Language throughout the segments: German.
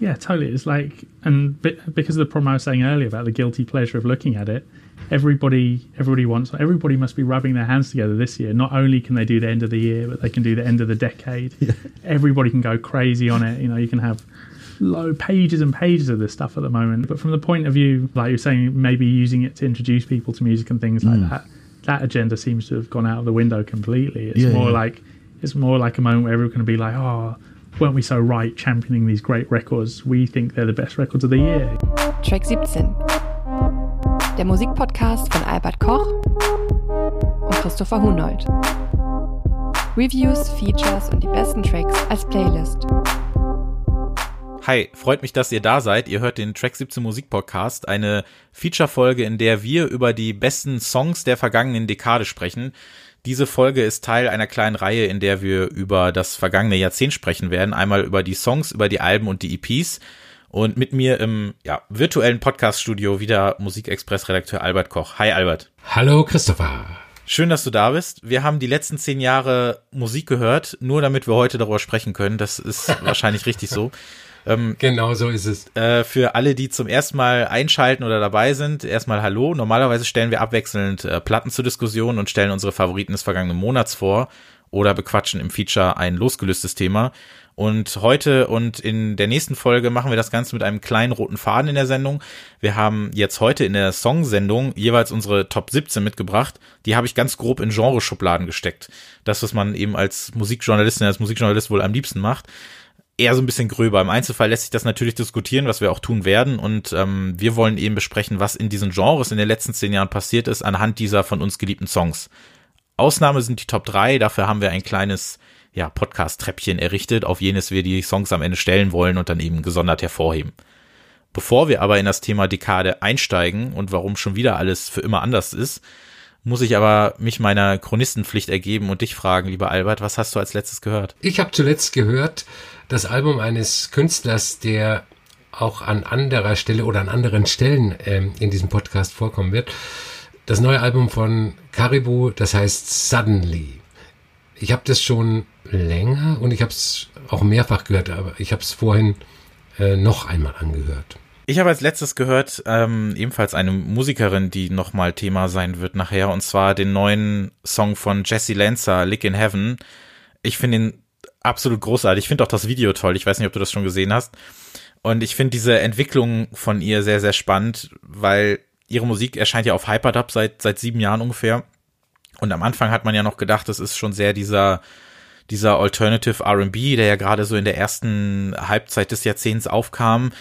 Yeah, totally. It's like, and because of the problem I was saying earlier about the guilty pleasure of looking at it, everybody, everybody wants, everybody must be rubbing their hands together this year. Not only can they do the end of the year, but they can do the end of the decade. Yeah. Everybody can go crazy on it. You know, you can have low pages and pages of this stuff at the moment. But from the point of view, like you're saying, maybe using it to introduce people to music and things like mm. that, that agenda seems to have gone out of the window completely. It's yeah, more yeah. like it's more like a moment where everyone can be like, oh, weren't we so right championing these great records? We think they're the best records of the year. Track 17. Der Musikpodcast von Albert Koch und Christopher Hunold. Reviews, Features und die besten Tracks als Playlist. Hi, freut mich, dass ihr da seid. Ihr hört den Track 17 Musik Podcast, eine Feature-Folge, in der wir über die besten Songs der vergangenen Dekade sprechen. Diese Folge ist Teil einer kleinen Reihe, in der wir über das vergangene Jahrzehnt sprechen werden. Einmal über die Songs, über die Alben und die EPs. Und mit mir im ja, virtuellen Podcast-Studio wieder Musikexpress-Redakteur Albert Koch. Hi Albert. Hallo Christopher. Schön, dass du da bist. Wir haben die letzten zehn Jahre Musik gehört, nur damit wir heute darüber sprechen können. Das ist wahrscheinlich richtig so. Ähm, genau so ist es. Äh, für alle, die zum ersten Mal einschalten oder dabei sind, erstmal Hallo. Normalerweise stellen wir abwechselnd äh, Platten zur Diskussion und stellen unsere Favoriten des vergangenen Monats vor oder bequatschen im Feature ein losgelöstes Thema. Und heute und in der nächsten Folge machen wir das Ganze mit einem kleinen roten Faden in der Sendung. Wir haben jetzt heute in der Songsendung jeweils unsere Top 17 mitgebracht. Die habe ich ganz grob in Genreschubladen gesteckt. Das, was man eben als Musikjournalistin, als Musikjournalist wohl am liebsten macht eher so ein bisschen gröber. Im Einzelfall lässt sich das natürlich diskutieren, was wir auch tun werden. Und ähm, wir wollen eben besprechen, was in diesen Genres in den letzten zehn Jahren passiert ist, anhand dieser von uns geliebten Songs. Ausnahme sind die Top 3, dafür haben wir ein kleines ja, Podcast-Treppchen errichtet, auf jenes wir die Songs am Ende stellen wollen und dann eben gesondert hervorheben. Bevor wir aber in das Thema Dekade einsteigen und warum schon wieder alles für immer anders ist, muss ich aber mich meiner Chronistenpflicht ergeben und dich fragen, lieber Albert, was hast du als letztes gehört? Ich habe zuletzt gehört das Album eines Künstlers, der auch an anderer Stelle oder an anderen Stellen ähm, in diesem Podcast vorkommen wird. Das neue Album von Caribou, das heißt Suddenly. Ich habe das schon länger und ich habe es auch mehrfach gehört, aber ich habe es vorhin äh, noch einmal angehört. Ich habe als letztes gehört, ähm, ebenfalls eine Musikerin, die nochmal Thema sein wird nachher, und zwar den neuen Song von Jesse Lancer, Lick in Heaven. Ich finde ihn absolut großartig. Ich finde auch das Video toll. Ich weiß nicht, ob du das schon gesehen hast. Und ich finde diese Entwicklung von ihr sehr, sehr spannend, weil ihre Musik erscheint ja auf Hyperdub seit, seit sieben Jahren ungefähr. Und am Anfang hat man ja noch gedacht, das ist schon sehr dieser, dieser Alternative R&B, der ja gerade so in der ersten Halbzeit des Jahrzehnts aufkam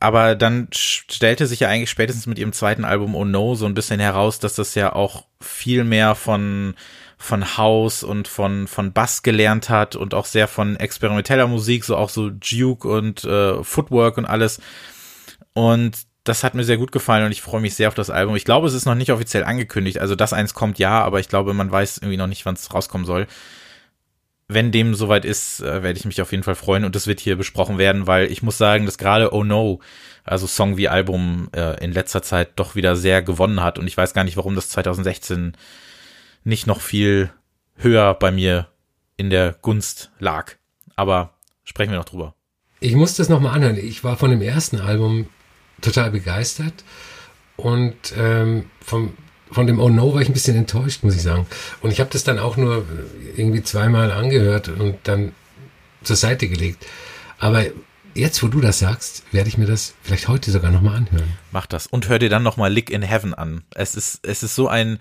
aber dann stellte sich ja eigentlich spätestens mit ihrem zweiten Album Oh No so ein bisschen heraus, dass das ja auch viel mehr von von House und von von Bass gelernt hat und auch sehr von experimenteller Musik, so auch so Duke und äh, Footwork und alles. Und das hat mir sehr gut gefallen und ich freue mich sehr auf das Album. Ich glaube, es ist noch nicht offiziell angekündigt. Also das eins kommt ja, aber ich glaube, man weiß irgendwie noch nicht, wann es rauskommen soll wenn dem soweit ist, äh, werde ich mich auf jeden Fall freuen und das wird hier besprochen werden, weil ich muss sagen, dass gerade Oh No, also Song wie Album, äh, in letzter Zeit doch wieder sehr gewonnen hat und ich weiß gar nicht, warum das 2016 nicht noch viel höher bei mir in der Gunst lag. Aber sprechen wir noch drüber. Ich muss das nochmal anhören. Ich war von dem ersten Album total begeistert und ähm, vom von dem Oh No war ich ein bisschen enttäuscht, muss ich sagen. Und ich habe das dann auch nur irgendwie zweimal angehört und dann zur Seite gelegt. Aber jetzt, wo du das sagst, werde ich mir das vielleicht heute sogar nochmal anhören. Mach das und hör dir dann nochmal Lick in Heaven an. Es ist, es ist so ein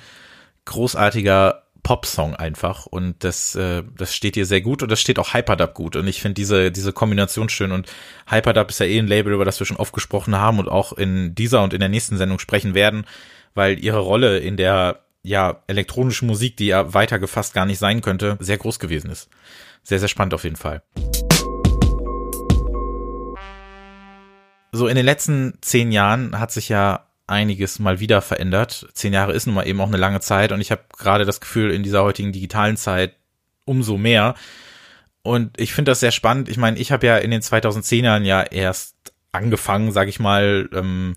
großartiger Pop-Song einfach und das, äh, das steht dir sehr gut und das steht auch Hyperdub gut und ich finde diese, diese Kombination schön und Hyperdub ist ja eh ein Label, über das wir schon oft gesprochen haben und auch in dieser und in der nächsten Sendung sprechen werden weil ihre Rolle in der ja elektronischen Musik, die ja weiter gefasst gar nicht sein könnte, sehr groß gewesen ist. Sehr, sehr spannend auf jeden Fall. So in den letzten zehn Jahren hat sich ja einiges mal wieder verändert. Zehn Jahre ist nun mal eben auch eine lange Zeit und ich habe gerade das Gefühl, in dieser heutigen digitalen Zeit umso mehr. Und ich finde das sehr spannend. Ich meine, ich habe ja in den 2010ern ja erst angefangen, sage ich mal, ähm,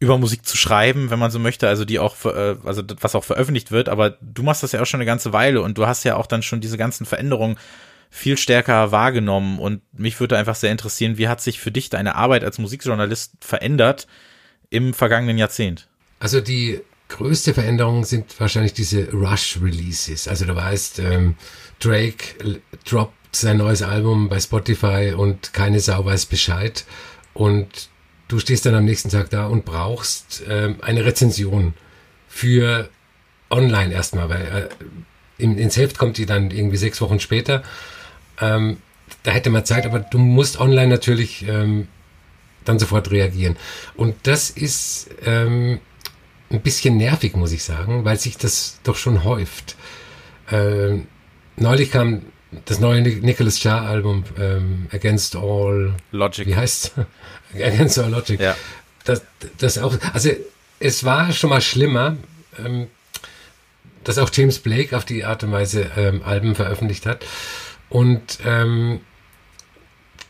über Musik zu schreiben, wenn man so möchte, also die auch, äh, also was auch veröffentlicht wird, aber du machst das ja auch schon eine ganze Weile und du hast ja auch dann schon diese ganzen Veränderungen viel stärker wahrgenommen und mich würde einfach sehr interessieren, wie hat sich für dich deine Arbeit als Musikjournalist verändert im vergangenen Jahrzehnt? Also die größte Veränderung sind wahrscheinlich diese Rush-Releases. Also du weißt, ähm, Drake droppt sein neues Album bei Spotify und keine Sau weiß Bescheid und du stehst dann am nächsten Tag da und brauchst ähm, eine Rezension für online erstmal, weil äh, ins Heft kommt die dann irgendwie sechs Wochen später. Ähm, da hätte man Zeit, aber du musst online natürlich ähm, dann sofort reagieren. Und das ist ähm, ein bisschen nervig, muss ich sagen, weil sich das doch schon häuft. Ähm, neulich kam das neue Nicholas Jar Album ähm, Against All Logic. Wie heißt Against All Logic. Ja. Das, das auch. Also es war schon mal schlimmer, ähm, dass auch James Blake auf die Art und Weise ähm, Alben veröffentlicht hat. Und ähm,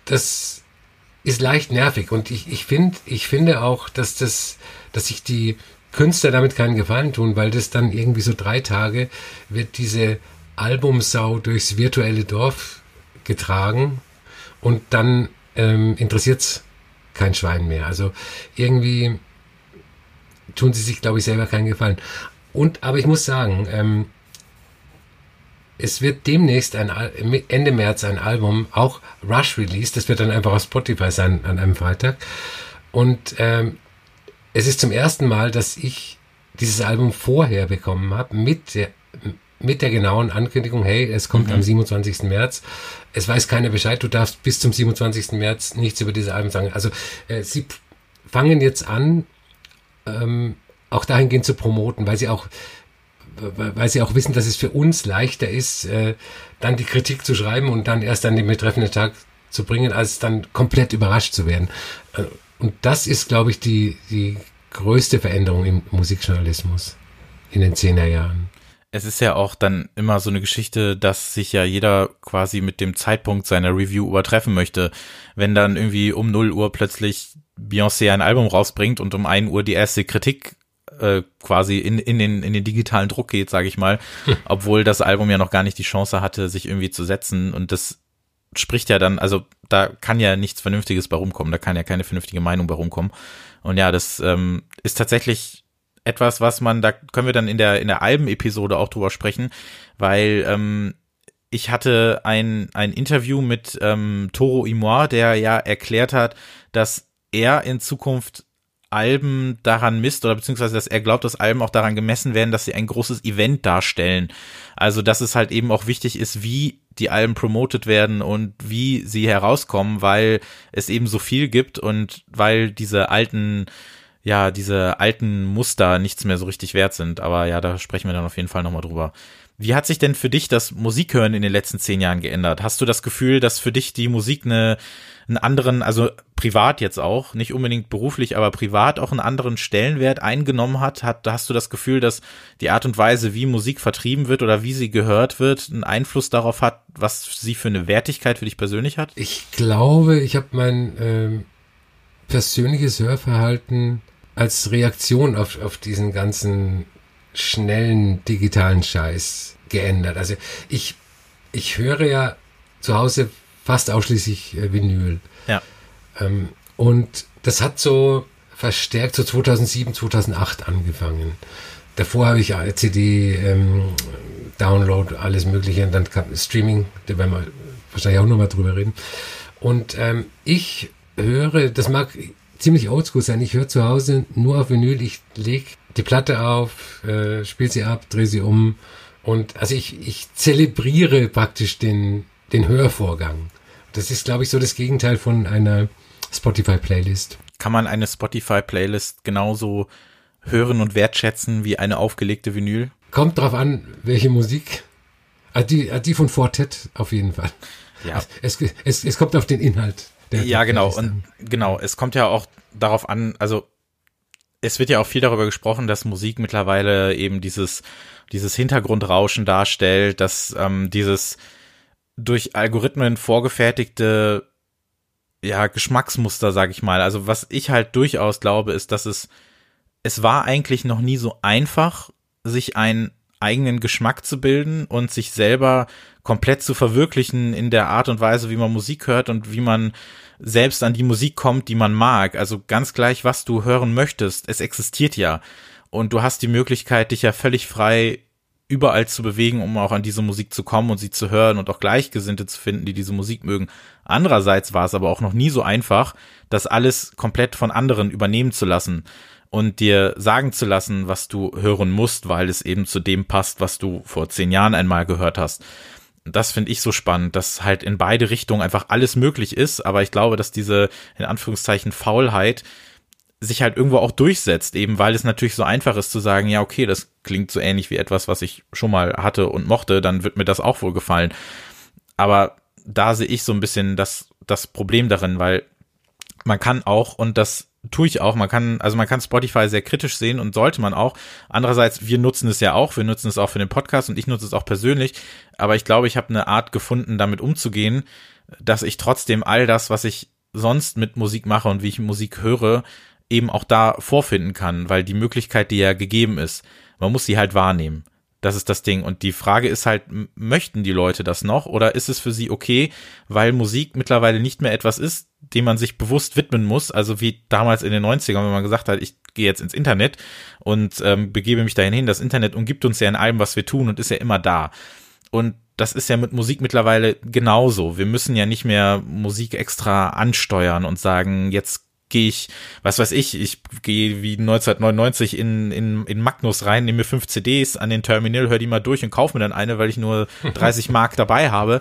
das ist leicht nervig. Und ich, ich finde, ich finde auch, dass das, dass sich die Künstler damit keinen Gefallen tun, weil das dann irgendwie so drei Tage wird diese Albumsau durchs virtuelle Dorf getragen und dann ähm, es kein Schwein mehr. Also irgendwie tun sie sich, glaube ich, selber keinen Gefallen. Und, aber ich muss sagen, ähm, es wird demnächst ein Ende März ein Album, auch Rush Release, das wird dann einfach auf Spotify sein an einem Freitag. Und ähm, es ist zum ersten Mal, dass ich dieses Album vorher bekommen habe, mit der, mit der genauen Ankündigung, hey, es kommt mhm. am 27. März. Es weiß keiner Bescheid, du darfst bis zum 27. März nichts über diese Alben sagen. Also äh, sie fangen jetzt an, ähm, auch dahingehend zu promoten, weil sie auch weil sie auch wissen, dass es für uns leichter ist, äh, dann die Kritik zu schreiben und dann erst an den betreffenden Tag zu bringen, als dann komplett überrascht zu werden. Äh, und das ist, glaube ich, die, die größte Veränderung im Musikjournalismus in den Zehnerjahren. Es ist ja auch dann immer so eine Geschichte, dass sich ja jeder quasi mit dem Zeitpunkt seiner Review übertreffen möchte. Wenn dann irgendwie um 0 Uhr plötzlich Beyoncé ein Album rausbringt und um 1 Uhr die erste Kritik äh, quasi in, in, den, in den digitalen Druck geht, sage ich mal, obwohl das Album ja noch gar nicht die Chance hatte, sich irgendwie zu setzen. Und das spricht ja dann, also da kann ja nichts Vernünftiges bei rumkommen, da kann ja keine vernünftige Meinung bei rumkommen. Und ja, das ähm, ist tatsächlich etwas, was man, da können wir dann in der, in der Alben-Episode auch drüber sprechen, weil ähm, ich hatte ein, ein Interview mit ähm, Toro Imoir, der ja erklärt hat, dass er in Zukunft Alben daran misst oder beziehungsweise, dass er glaubt, dass Alben auch daran gemessen werden, dass sie ein großes Event darstellen. Also, dass es halt eben auch wichtig ist, wie die Alben promotet werden und wie sie herauskommen, weil es eben so viel gibt und weil diese alten, ja, diese alten Muster nichts mehr so richtig wert sind. Aber ja, da sprechen wir dann auf jeden Fall nochmal drüber. Wie hat sich denn für dich das Musikhören in den letzten zehn Jahren geändert? Hast du das Gefühl, dass für dich die Musik eine, einen anderen, also privat jetzt auch, nicht unbedingt beruflich, aber privat auch einen anderen Stellenwert eingenommen hat? hat hast du das Gefühl, dass die Art und Weise, wie Musik vertrieben wird oder wie sie gehört wird, einen Einfluss darauf hat, was sie für eine Wertigkeit für dich persönlich hat? Ich glaube, ich habe mein ähm, persönliches Hörverhalten als Reaktion auf, auf diesen ganzen schnellen digitalen Scheiß geändert. Also ich, ich höre ja zu Hause fast ausschließlich äh, Vinyl. Ja. Ähm, und das hat so verstärkt so 2007, 2008 angefangen. Davor habe ich CD, ähm, Download, alles Mögliche und dann kam Streaming, da werden wir wahrscheinlich auch nochmal drüber reden. Und ähm, ich höre, das mag ziemlich oldschool sein, ich höre zu Hause nur auf Vinyl, ich lege die Platte auf, äh, spiele sie ab, drehe sie um. Und also ich, ich zelebriere praktisch den, den Hörvorgang. Das ist, glaube ich, so das Gegenteil von einer Spotify-Playlist. Kann man eine Spotify-Playlist genauso hören und wertschätzen wie eine aufgelegte Vinyl? Kommt drauf an, welche Musik. Ah, die, ah, die von Fortet auf jeden Fall. Ja. Es, es, es kommt auf den Inhalt. ja, genau. Und genau, es kommt ja auch darauf an, also es wird ja auch viel darüber gesprochen, dass Musik mittlerweile eben dieses, dieses Hintergrundrauschen darstellt, dass ähm, dieses durch Algorithmen vorgefertigte ja, Geschmacksmuster, sag ich mal. Also was ich halt durchaus glaube, ist, dass es, es war eigentlich noch nie so einfach, sich ein eigenen Geschmack zu bilden und sich selber komplett zu verwirklichen in der Art und Weise, wie man Musik hört und wie man selbst an die Musik kommt, die man mag. Also ganz gleich, was du hören möchtest. Es existiert ja. Und du hast die Möglichkeit, dich ja völlig frei überall zu bewegen, um auch an diese Musik zu kommen und sie zu hören und auch Gleichgesinnte zu finden, die diese Musik mögen. Andererseits war es aber auch noch nie so einfach, das alles komplett von anderen übernehmen zu lassen und dir sagen zu lassen, was du hören musst, weil es eben zu dem passt, was du vor zehn Jahren einmal gehört hast. Das finde ich so spannend, dass halt in beide Richtungen einfach alles möglich ist, aber ich glaube, dass diese in Anführungszeichen Faulheit sich halt irgendwo auch durchsetzt, eben weil es natürlich so einfach ist zu sagen, ja, okay, das klingt so ähnlich wie etwas, was ich schon mal hatte und mochte, dann wird mir das auch wohl gefallen. Aber da sehe ich so ein bisschen das, das Problem darin, weil man kann auch, und das tue ich auch, man kann, also man kann Spotify sehr kritisch sehen und sollte man auch. Andererseits, wir nutzen es ja auch, wir nutzen es auch für den Podcast und ich nutze es auch persönlich, aber ich glaube, ich habe eine Art gefunden, damit umzugehen, dass ich trotzdem all das, was ich sonst mit Musik mache und wie ich Musik höre, eben auch da vorfinden kann, weil die Möglichkeit, die ja gegeben ist, man muss sie halt wahrnehmen. Das ist das Ding. Und die Frage ist halt, möchten die Leute das noch oder ist es für sie okay, weil Musik mittlerweile nicht mehr etwas ist, dem man sich bewusst widmen muss, also wie damals in den 90ern, wenn man gesagt hat, ich gehe jetzt ins Internet und ähm, begebe mich dahin hin. Das Internet umgibt uns ja in allem, was wir tun und ist ja immer da. Und das ist ja mit Musik mittlerweile genauso. Wir müssen ja nicht mehr Musik extra ansteuern und sagen, jetzt gehe ich, was weiß ich, ich gehe wie 1999 in, in, in Magnus rein, nehme mir fünf CDs an den Terminal, höre die mal durch und kaufe mir dann eine, weil ich nur 30 Mark dabei habe,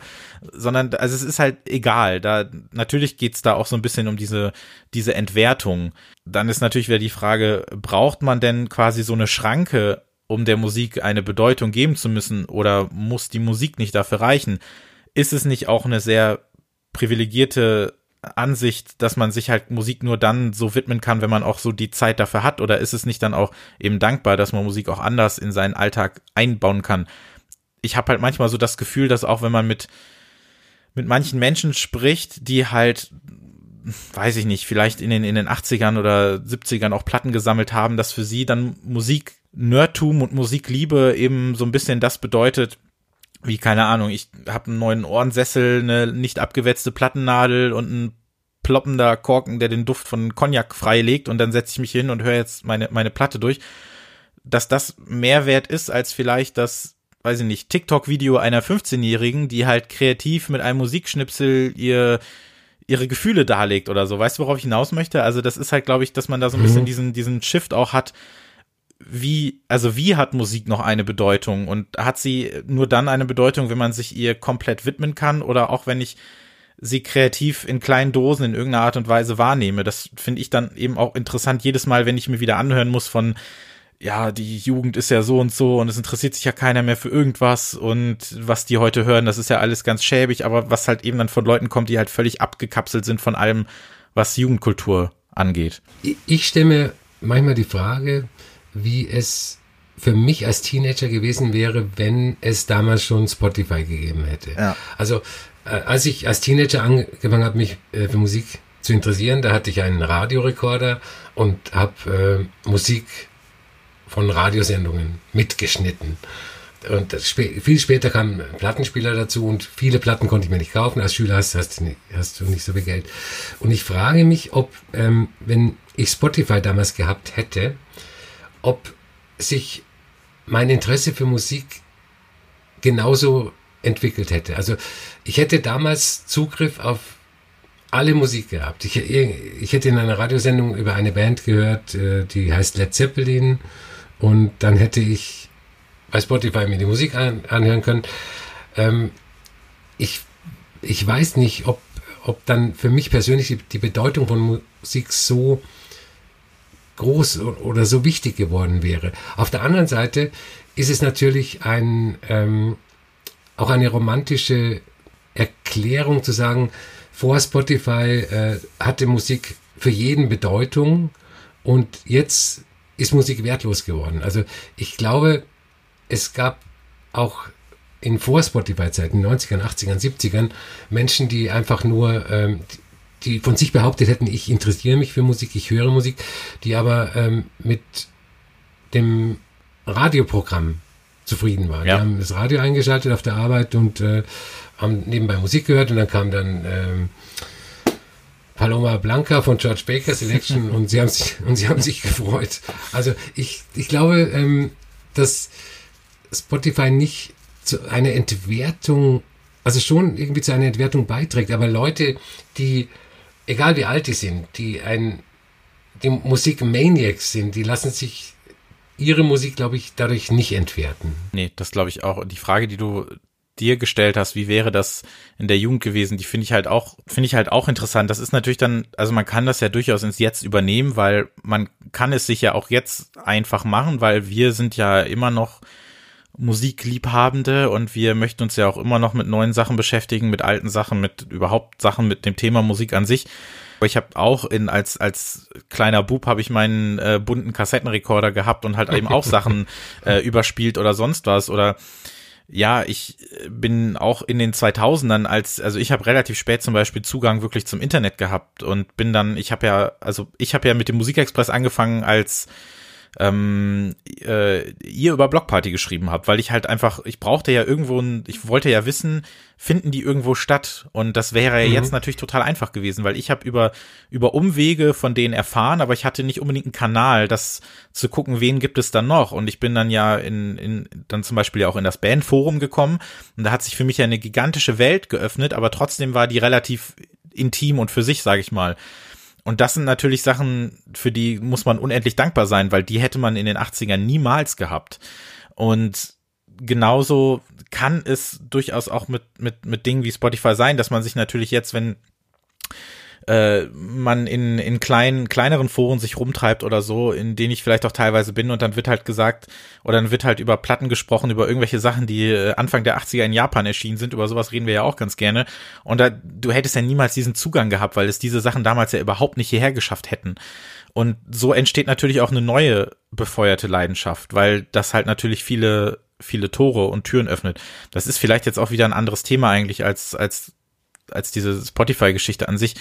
sondern also es ist halt egal. Da natürlich geht's da auch so ein bisschen um diese diese Entwertung. Dann ist natürlich wieder die Frage, braucht man denn quasi so eine Schranke, um der Musik eine Bedeutung geben zu müssen, oder muss die Musik nicht dafür reichen? Ist es nicht auch eine sehr privilegierte Ansicht, dass man sich halt Musik nur dann so widmen kann, wenn man auch so die Zeit dafür hat? Oder ist es nicht dann auch eben dankbar, dass man Musik auch anders in seinen Alltag einbauen kann? Ich habe halt manchmal so das Gefühl, dass auch wenn man mit, mit manchen Menschen spricht, die halt, weiß ich nicht, vielleicht in den, in den 80ern oder 70ern auch Platten gesammelt haben, dass für sie dann Musik Nerdtum und Musikliebe eben so ein bisschen das bedeutet, wie keine Ahnung, ich habe einen neuen Ohrensessel, eine nicht abgewetzte Plattennadel und ein ploppender Korken, der den Duft von Cognac freilegt und dann setze ich mich hin und höre jetzt meine meine Platte durch, dass das mehr wert ist als vielleicht das weiß ich nicht, TikTok-Video einer 15-Jährigen, die halt kreativ mit einem Musikschnipsel ihr ihre Gefühle darlegt oder so. Weißt du, worauf ich hinaus möchte? Also das ist halt, glaube ich, dass man da so ein bisschen mhm. diesen, diesen Shift auch hat, wie, also wie hat Musik noch eine Bedeutung und hat sie nur dann eine Bedeutung, wenn man sich ihr komplett widmen kann oder auch wenn ich sie kreativ in kleinen Dosen in irgendeiner Art und Weise wahrnehme. Das finde ich dann eben auch interessant jedes Mal, wenn ich mir wieder anhören muss von ja, die Jugend ist ja so und so und es interessiert sich ja keiner mehr für irgendwas und was die heute hören, das ist ja alles ganz schäbig, aber was halt eben dann von Leuten kommt, die halt völlig abgekapselt sind von allem, was Jugendkultur angeht. Ich stelle mir manchmal die Frage, wie es für mich als Teenager gewesen wäre, wenn es damals schon Spotify gegeben hätte. Ja. Also äh, als ich als Teenager angefangen habe, mich äh, für Musik zu interessieren, da hatte ich einen Radiorekorder und habe äh, Musik von Radiosendungen mitgeschnitten. Und sp viel später kamen Plattenspieler dazu und viele Platten konnte ich mir nicht kaufen. Als Schüler hast, hast, hast du nicht so viel Geld. Und ich frage mich, ob, ähm, wenn ich Spotify damals gehabt hätte, ob sich mein Interesse für Musik genauso entwickelt hätte. Also ich hätte damals Zugriff auf alle Musik gehabt. Ich, ich hätte in einer Radiosendung über eine Band gehört, äh, die heißt Led Zeppelin und dann hätte ich bei Spotify mir die Musik an, anhören können. Ähm, ich, ich weiß nicht, ob, ob dann für mich persönlich die, die Bedeutung von Musik so groß oder so wichtig geworden wäre. Auf der anderen Seite ist es natürlich ein, ähm, auch eine romantische Erklärung zu sagen, vor Spotify äh, hatte Musik für jeden Bedeutung und jetzt ist Musik wertlos geworden. Also ich glaube, es gab auch in Vor-Spotify-Zeiten, 90ern, 80ern, 70ern, Menschen, die einfach nur, ähm, die von sich behauptet hätten, ich interessiere mich für Musik, ich höre Musik, die aber ähm, mit dem Radioprogramm zufrieden waren. Ja. Die haben das Radio eingeschaltet auf der Arbeit und äh, haben nebenbei Musik gehört und dann kam dann ähm, Paloma Blanca von George Baker Selection und sie haben sich und sie haben sich gefreut. Also ich, ich glaube, ähm, dass Spotify nicht zu einer Entwertung, also schon irgendwie zu einer Entwertung beiträgt, aber Leute, die, egal wie alt die sind, die ein die Musik-Maniacs sind, die lassen sich ihre Musik, glaube ich, dadurch nicht entwerten. Nee, das glaube ich auch. Und die Frage, die du dir gestellt hast, wie wäre das in der Jugend gewesen, die finde ich halt auch, finde ich halt auch interessant. Das ist natürlich dann, also man kann das ja durchaus ins Jetzt übernehmen, weil man kann es sich ja auch jetzt einfach machen, weil wir sind ja immer noch Musikliebhabende und wir möchten uns ja auch immer noch mit neuen Sachen beschäftigen, mit alten Sachen, mit überhaupt Sachen mit dem Thema Musik an sich. Ich habe auch in als als kleiner Bub habe ich meinen äh, bunten Kassettenrekorder gehabt und halt eben auch Sachen äh, überspielt oder sonst was oder ja, ich bin auch in den 2000ern als, also ich habe relativ spät zum Beispiel Zugang wirklich zum Internet gehabt und bin dann, ich habe ja, also ich habe ja mit dem Musikexpress angefangen als ähm, äh, ihr über Blockparty geschrieben habt, weil ich halt einfach, ich brauchte ja irgendwo, ein, ich wollte ja wissen, finden die irgendwo statt? Und das wäre ja Mhm. jetzt natürlich total einfach gewesen, weil ich habe über über Umwege von denen erfahren, aber ich hatte nicht unbedingt einen Kanal, das zu gucken, wen gibt es dann noch. Und ich bin dann ja in, in dann zum Beispiel ja auch in das Bandforum gekommen und da hat sich für mich ja eine gigantische Welt geöffnet, aber trotzdem war die relativ intim und für sich, sage ich mal. Und das sind natürlich Sachen, für die muss man unendlich dankbar sein, weil die hätte man in den 80ern niemals gehabt. Und genauso kann es durchaus auch mit, mit, mit Dingen wie Spotify sein, dass man sich natürlich jetzt, wenn äh, man in, in kleinen, kleineren Foren sich rumtreibt oder so, in denen ich vielleicht auch teilweise bin und dann wird halt gesagt, oder dann wird halt über Platten gesprochen, über irgendwelche Sachen, die äh, Anfang der 80er in Japan erschienen sind, über sowas reden wir ja auch ganz gerne. Und da, du hättest ja niemals diesen Zugang gehabt, weil es diese Sachen damals ja überhaupt nicht hierher geschafft hätten. Und so entsteht natürlich auch eine neue befeuerte Leidenschaft, weil das halt natürlich viele, viele Tore und Türen öffnet. Das ist vielleicht jetzt auch wieder ein anderes Thema eigentlich als, als, als diese Spotify-Geschichte an sich.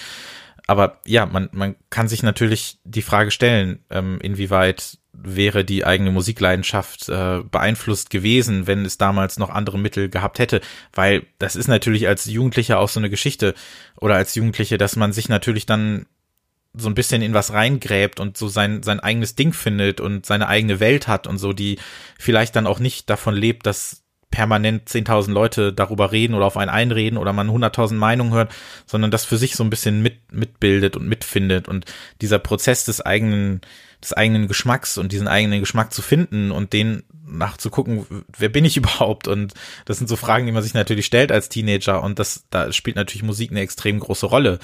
Aber ja, man, man kann sich natürlich die Frage stellen, ähm, inwieweit wäre die eigene Musikleidenschaft äh, beeinflusst gewesen, wenn es damals noch andere Mittel gehabt hätte. Weil das ist natürlich als Jugendlicher auch so eine Geschichte oder als Jugendliche, dass man sich natürlich dann so ein bisschen in was reingräbt und so sein, sein eigenes Ding findet und seine eigene Welt hat und so, die vielleicht dann auch nicht davon lebt, dass permanent 10.000 Leute darüber reden oder auf einen einreden oder man 100.000 Meinungen hört, sondern das für sich so ein bisschen mit, mitbildet und mitfindet und dieser Prozess des eigenen, des eigenen Geschmacks und diesen eigenen Geschmack zu finden und den nachzugucken, wer bin ich überhaupt? Und das sind so Fragen, die man sich natürlich stellt als Teenager und das, da spielt natürlich Musik eine extrem große Rolle.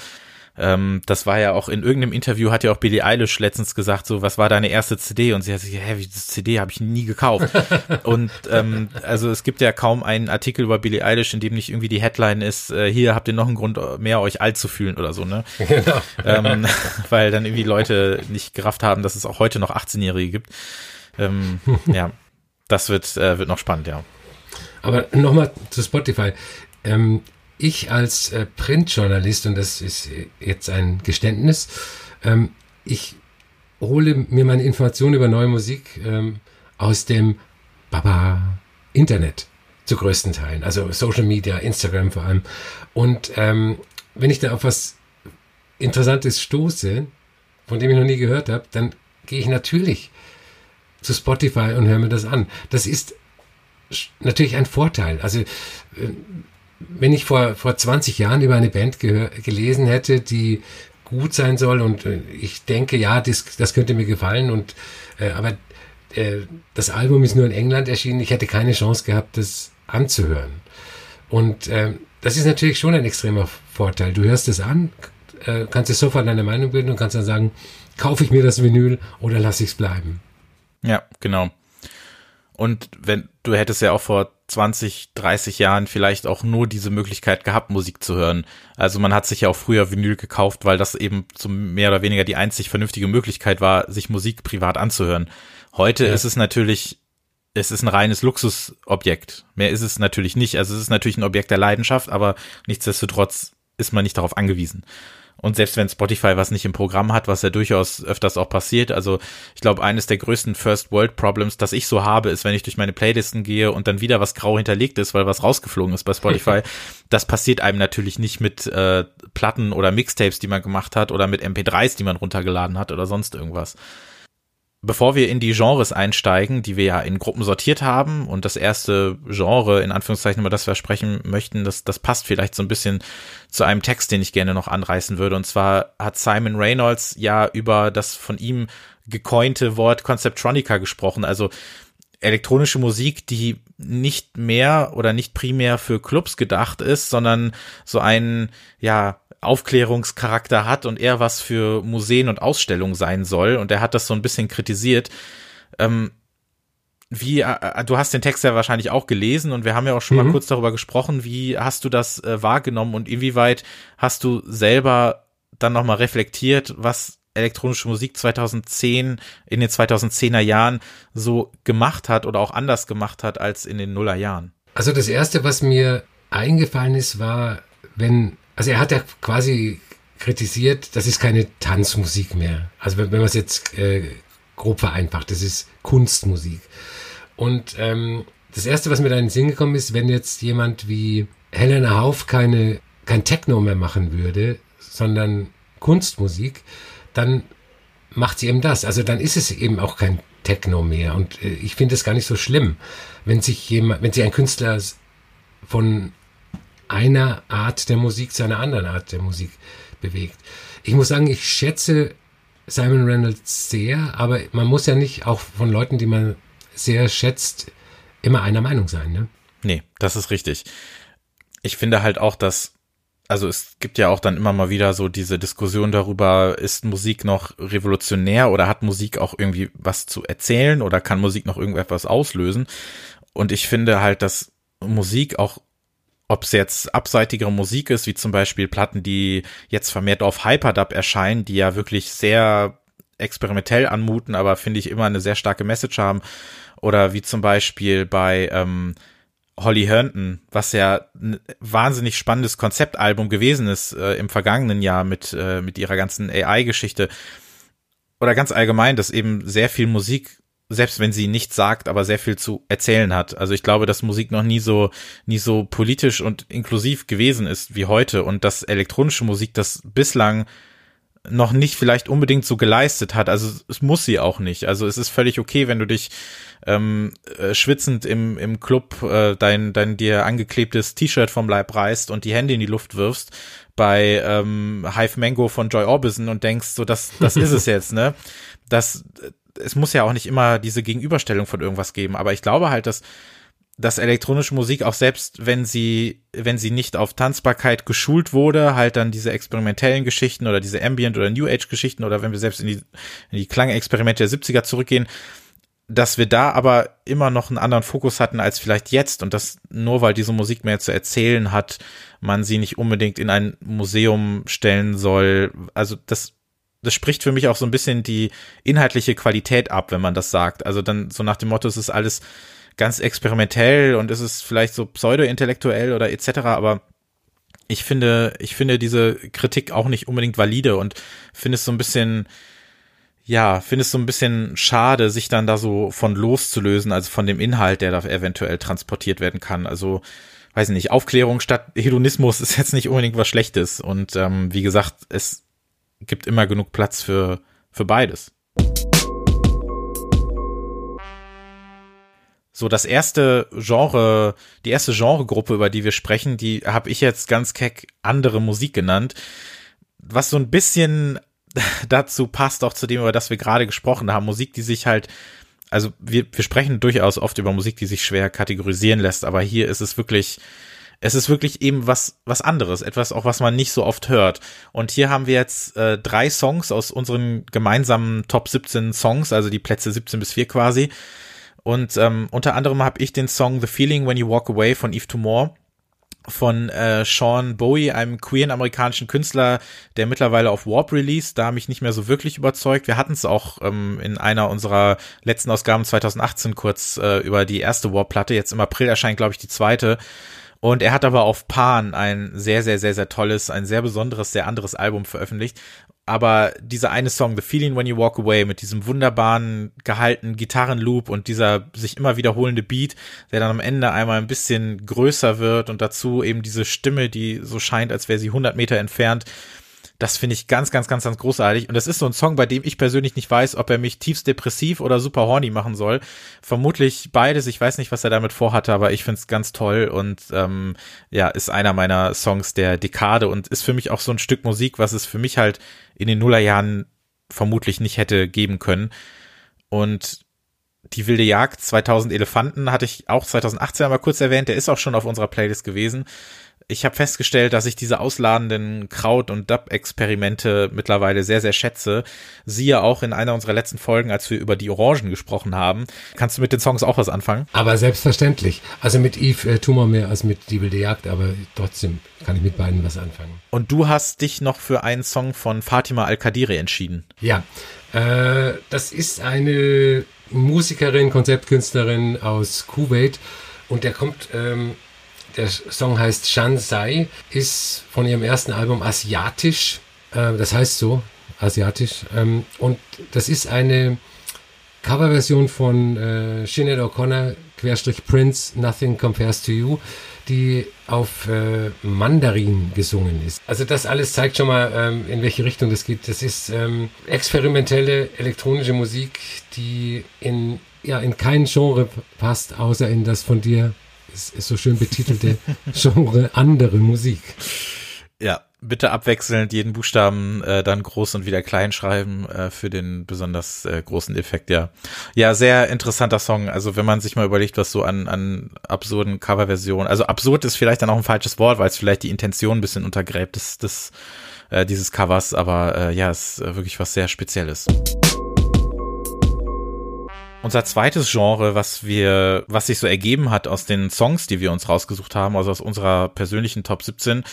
Ähm, das war ja auch in irgendeinem Interview hat ja auch Billie Eilish letztens gesagt, so was war deine erste CD und sie hat sich, hä, wie das CD habe ich nie gekauft. und ähm, also es gibt ja kaum einen Artikel über Billie Eilish, in dem nicht irgendwie die Headline ist, äh, hier habt ihr noch einen Grund mehr euch alt zu fühlen oder so, ne? Genau. ähm, weil dann irgendwie Leute nicht gerafft haben, dass es auch heute noch 18-Jährige gibt. Ähm, ja, das wird äh, wird noch spannend, ja. Aber nochmal zu Spotify. Ähm, ich als äh, Printjournalist, und das ist äh, jetzt ein Geständnis, ähm, ich hole mir meine Informationen über neue Musik ähm, aus dem Baba Internet zu größten Teilen, also Social Media, Instagram vor allem. Und ähm, wenn ich da auf was Interessantes stoße, von dem ich noch nie gehört habe, dann gehe ich natürlich zu Spotify und höre mir das an. Das ist natürlich ein Vorteil. Also äh, wenn ich vor, vor 20 Jahren über eine Band gelesen hätte, die gut sein soll und äh, ich denke, ja, das, das könnte mir gefallen und äh, aber äh, das Album ist nur in England erschienen, ich hätte keine Chance gehabt, das anzuhören. Und äh, das ist natürlich schon ein extremer Vorteil. Du hörst es an, äh, kannst dir sofort deine Meinung bilden und kannst dann sagen, kaufe ich mir das Vinyl oder lasse ich es bleiben. Ja, genau. Und wenn du hättest ja auch vor 20, 30 Jahren vielleicht auch nur diese Möglichkeit gehabt, Musik zu hören. Also man hat sich ja auch früher Vinyl gekauft, weil das eben so mehr oder weniger die einzig vernünftige Möglichkeit war, sich Musik privat anzuhören. Heute Ja. ist es natürlich, es ist ein reines Luxusobjekt. Mehr ist es natürlich nicht. Also es ist natürlich ein Objekt der Leidenschaft, aber nichtsdestotrotz ist man nicht darauf angewiesen. Und selbst wenn Spotify was nicht im Programm hat, was ja durchaus öfters auch passiert, also ich glaube, eines der größten First World Problems, das ich so habe, ist, wenn ich durch meine Playlisten gehe und dann wieder was grau hinterlegt ist, weil was rausgeflogen ist bei Spotify. das passiert einem natürlich nicht mit äh, Platten oder Mixtapes, die man gemacht hat oder mit MP3s, die man runtergeladen hat oder sonst irgendwas. Bevor wir in die Genres einsteigen, die wir ja in Gruppen sortiert haben und das erste Genre, in Anführungszeichen, über das wir sprechen möchten, das, das passt vielleicht so ein bisschen zu einem Text, den ich gerne noch anreißen würde. Und zwar hat Simon Reynolds ja über das von ihm gecointe Wort Conceptronica gesprochen, also elektronische Musik, die nicht mehr oder nicht primär für Clubs gedacht ist, sondern so ein, ja, Aufklärungscharakter hat und eher was für Museen und Ausstellungen sein soll. Und er hat das so ein bisschen kritisiert. Ähm, wie, äh, äh, du hast den Text ja wahrscheinlich auch gelesen und wir haben ja auch schon mhm. mal kurz darüber gesprochen. Wie hast du das äh, wahrgenommen und inwieweit hast du selber dann nochmal reflektiert, was elektronische Musik 2010 in den 2010er Jahren so gemacht hat oder auch anders gemacht hat als in den Nuller Jahren? Also das erste, was mir eingefallen ist, war, wenn also er hat ja quasi kritisiert, das ist keine Tanzmusik mehr. Also wenn, wenn man es jetzt äh, grob vereinfacht, das ist Kunstmusik. Und ähm, das Erste, was mir da in den Sinn gekommen ist, wenn jetzt jemand wie Helena Hauf keine, kein Techno mehr machen würde, sondern Kunstmusik, dann macht sie eben das. Also dann ist es eben auch kein Techno mehr. Und äh, ich finde es gar nicht so schlimm, wenn sich jemand, wenn sich ein Künstler von einer Art der Musik zu einer anderen Art der Musik bewegt. Ich muss sagen, ich schätze Simon Reynolds sehr, aber man muss ja nicht auch von Leuten, die man sehr schätzt, immer einer Meinung sein, ne? Nee, das ist richtig. Ich finde halt auch, dass, also es gibt ja auch dann immer mal wieder so diese Diskussion darüber, ist Musik noch revolutionär oder hat Musik auch irgendwie was zu erzählen oder kann Musik noch irgendetwas auslösen? Und ich finde halt, dass Musik auch ob es jetzt abseitigere Musik ist, wie zum Beispiel Platten, die jetzt vermehrt auf Hyperdub erscheinen, die ja wirklich sehr experimentell anmuten, aber finde ich immer eine sehr starke Message haben. Oder wie zum Beispiel bei ähm, Holly Herndon, was ja ein wahnsinnig spannendes Konzeptalbum gewesen ist äh, im vergangenen Jahr mit, äh, mit ihrer ganzen AI-Geschichte. Oder ganz allgemein, dass eben sehr viel Musik selbst wenn sie nichts sagt, aber sehr viel zu erzählen hat. Also ich glaube, dass Musik noch nie so, nie so politisch und inklusiv gewesen ist wie heute und dass elektronische Musik das bislang noch nicht vielleicht unbedingt so geleistet hat. Also es muss sie auch nicht. Also es ist völlig okay, wenn du dich ähm, äh, schwitzend im, im Club äh, dein, dein dir angeklebtes T-Shirt vom Leib reißt und die Hände in die Luft wirfst bei ähm, Hive Mango von Joy Orbison und denkst, so das, das ist es jetzt, ne? Das, es muss ja auch nicht immer diese Gegenüberstellung von irgendwas geben, aber ich glaube halt, dass dass elektronische Musik auch selbst, wenn sie, wenn sie nicht auf Tanzbarkeit geschult wurde, halt dann diese experimentellen Geschichten oder diese Ambient oder New Age Geschichten oder wenn wir selbst in die, in die Klangexperimente der 70er zurückgehen, dass wir da aber immer noch einen anderen Fokus hatten als vielleicht jetzt und dass nur weil diese Musik mehr zu erzählen hat, man sie nicht unbedingt in ein Museum stellen soll. Also das das spricht für mich auch so ein bisschen die inhaltliche Qualität ab, wenn man das sagt. Also dann so nach dem Motto, es ist alles ganz experimentell und es ist vielleicht so pseudo-intellektuell oder etc., aber ich finde, ich finde diese Kritik auch nicht unbedingt valide und finde es so ein bisschen, ja, finde es so ein bisschen schade, sich dann da so von loszulösen, also von dem Inhalt, der da eventuell transportiert werden kann. Also, weiß nicht, Aufklärung statt Hedonismus ist jetzt nicht unbedingt was Schlechtes. Und ähm, wie gesagt, es gibt immer genug Platz für, für beides. So, das erste Genre, die erste Genregruppe, über die wir sprechen, die habe ich jetzt ganz keck andere Musik genannt, was so ein bisschen dazu passt, auch zu dem, über das wir gerade gesprochen haben. Musik, die sich halt, also wir, wir sprechen durchaus oft über Musik, die sich schwer kategorisieren lässt, aber hier ist es wirklich es ist wirklich eben was, was anderes, etwas auch, was man nicht so oft hört. Und hier haben wir jetzt äh, drei Songs aus unseren gemeinsamen Top 17 Songs, also die Plätze 17 bis 4 quasi. Und ähm, unter anderem habe ich den Song The Feeling When You Walk Away von Eve Tomorrow von äh, Sean Bowie, einem queeren amerikanischen Künstler, der mittlerweile auf Warp released. Da mich nicht mehr so wirklich überzeugt. Wir hatten es auch ähm, in einer unserer letzten Ausgaben 2018 kurz äh, über die erste Warp-Platte. Jetzt im April erscheint, glaube ich, die zweite. Und er hat aber auf Pan ein sehr, sehr, sehr, sehr tolles, ein sehr besonderes, sehr anderes Album veröffentlicht. Aber dieser eine Song, The Feeling When You Walk Away, mit diesem wunderbaren gehaltenen Gitarrenloop und dieser sich immer wiederholende Beat, der dann am Ende einmal ein bisschen größer wird und dazu eben diese Stimme, die so scheint, als wäre sie 100 Meter entfernt, das finde ich ganz, ganz, ganz, ganz großartig. Und das ist so ein Song, bei dem ich persönlich nicht weiß, ob er mich tiefst depressiv oder super horny machen soll. Vermutlich beides. Ich weiß nicht, was er damit vorhatte, aber ich finde es ganz toll und ähm, ja, ist einer meiner Songs der Dekade und ist für mich auch so ein Stück Musik, was es für mich halt in den Nullerjahren vermutlich nicht hätte geben können. Und die wilde Jagd 2000 Elefanten hatte ich auch 2018 einmal kurz erwähnt. Der ist auch schon auf unserer Playlist gewesen ich habe festgestellt, dass ich diese ausladenden Kraut- und Dub-Experimente mittlerweile sehr, sehr schätze. Siehe auch in einer unserer letzten Folgen, als wir über die Orangen gesprochen haben. Kannst du mit den Songs auch was anfangen? Aber selbstverständlich. Also mit Eve äh, tun wir mehr als mit Die wilde Jagd, aber trotzdem kann ich mit beiden was anfangen. Und du hast dich noch für einen Song von Fatima Al-Kadiri entschieden. Ja, äh, das ist eine Musikerin, Konzeptkünstlerin aus Kuwait und der kommt ähm, der Song heißt Shansai, ist von ihrem ersten Album asiatisch. Äh, das heißt so, asiatisch. Ähm, und das ist eine Coverversion von äh, Sinead O'Connor, Querstrich Prince, Nothing Compares to You, die auf äh, Mandarin gesungen ist. Also das alles zeigt schon mal, ähm, in welche Richtung das geht. Das ist ähm, experimentelle elektronische Musik, die in, ja, in kein Genre passt, außer in das von dir ist, ist so schön betitelte Genre andere Musik. Ja, bitte abwechselnd jeden Buchstaben äh, dann groß und wieder klein schreiben äh, für den besonders äh, großen Effekt, ja. Ja, sehr interessanter Song. Also wenn man sich mal überlegt, was so an, an absurden Coverversionen, also absurd ist vielleicht dann auch ein falsches Wort, weil es vielleicht die Intention ein bisschen untergräbt des, des äh, dieses Covers, aber äh, ja, ist äh, wirklich was sehr Spezielles. Unser zweites Genre, was wir, was sich so ergeben hat aus den Songs, die wir uns rausgesucht haben, also aus unserer persönlichen Top 17,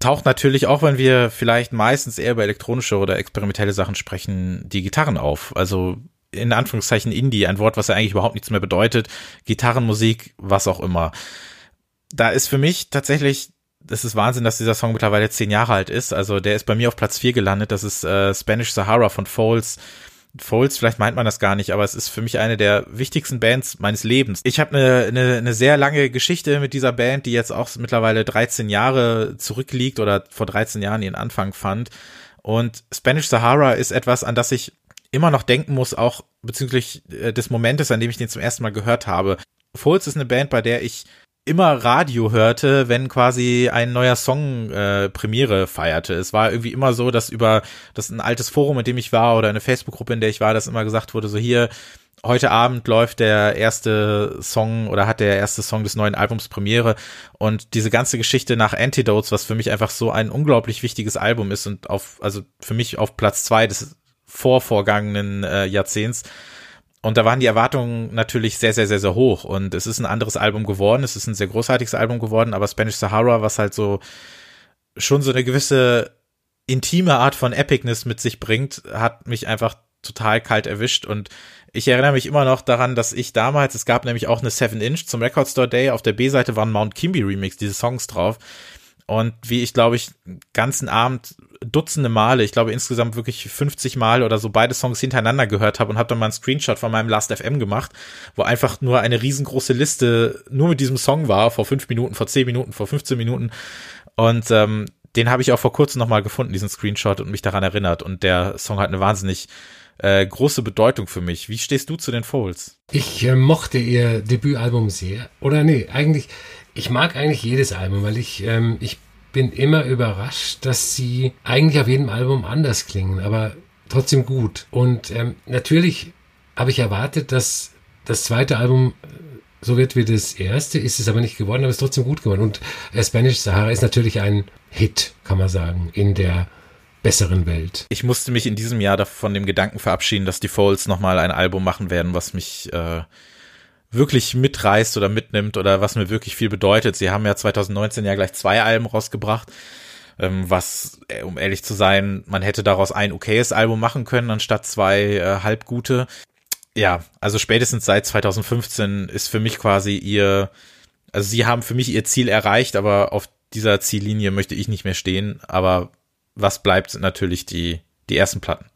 taucht natürlich auch, wenn wir vielleicht meistens eher über elektronische oder experimentelle Sachen sprechen, die Gitarren auf. Also in Anführungszeichen Indie, ein Wort, was ja eigentlich überhaupt nichts mehr bedeutet. Gitarrenmusik, was auch immer. Da ist für mich tatsächlich das ist Wahnsinn, dass dieser Song mittlerweile zehn Jahre alt ist. Also der ist bei mir auf Platz vier gelandet. Das ist äh, Spanish Sahara von Foles. Foles, vielleicht meint man das gar nicht, aber es ist für mich eine der wichtigsten Bands meines Lebens. Ich habe eine, eine, eine sehr lange Geschichte mit dieser Band, die jetzt auch mittlerweile 13 Jahre zurückliegt oder vor 13 Jahren ihren Anfang fand. Und Spanish Sahara ist etwas, an das ich immer noch denken muss, auch bezüglich äh, des Momentes, an dem ich den zum ersten Mal gehört habe. Foles ist eine Band, bei der ich immer Radio hörte, wenn quasi ein neuer Song äh, Premiere feierte. Es war irgendwie immer so, dass über das ein altes Forum, in dem ich war oder eine Facebook-Gruppe, in der ich war, dass immer gesagt wurde, so hier heute Abend läuft der erste Song oder hat der erste Song des neuen Albums Premiere und diese ganze Geschichte nach Antidotes, was für mich einfach so ein unglaublich wichtiges Album ist und auf also für mich auf Platz zwei des vorvorgangenen äh, Jahrzehnts und da waren die Erwartungen natürlich sehr, sehr, sehr, sehr hoch. Und es ist ein anderes Album geworden. Es ist ein sehr großartiges Album geworden. Aber Spanish Sahara, was halt so schon so eine gewisse intime Art von Epicness mit sich bringt, hat mich einfach total kalt erwischt. Und ich erinnere mich immer noch daran, dass ich damals, es gab nämlich auch eine 7-Inch zum Record Store Day. Auf der B-Seite waren Mount Kimby Remix, diese Songs drauf. Und wie ich, glaube ich, ganzen Abend Dutzende Male, ich glaube insgesamt wirklich 50 Mal oder so beide Songs hintereinander gehört habe und habe dann mal einen Screenshot von meinem Last FM gemacht, wo einfach nur eine riesengroße Liste nur mit diesem Song war, vor fünf Minuten, vor zehn Minuten, vor 15 Minuten. Und ähm, den habe ich auch vor kurzem nochmal gefunden, diesen Screenshot, und mich daran erinnert. Und der Song hat eine wahnsinnig äh, große Bedeutung für mich. Wie stehst du zu den Folds? Ich äh, mochte ihr Debütalbum sehr. Oder nee, eigentlich, ich mag eigentlich jedes Album, weil ich, ähm, ich bin immer überrascht, dass sie eigentlich auf jedem Album anders klingen, aber trotzdem gut. Und ähm, natürlich habe ich erwartet, dass das zweite Album äh, so wird wie das erste, ist es aber nicht geworden, aber es ist trotzdem gut geworden. Und äh, Spanish Sahara ist natürlich ein Hit, kann man sagen, in der besseren Welt. Ich musste mich in diesem Jahr von dem Gedanken verabschieden, dass die Folds nochmal ein Album machen werden, was mich äh, wirklich mitreißt oder mitnimmt oder was mir wirklich viel bedeutet. Sie haben ja 2019 ja gleich zwei Alben rausgebracht, ähm, was, äh, um ehrlich zu sein, man hätte daraus ein okayes Album machen können, anstatt zwei äh, halbgute. Ja, also spätestens seit 2015 ist für mich quasi ihr, also sie haben für mich ihr Ziel erreicht, aber auf dieser Ziellinie möchte ich nicht mehr stehen. Aber was bleibt, sind natürlich die, die ersten Platten.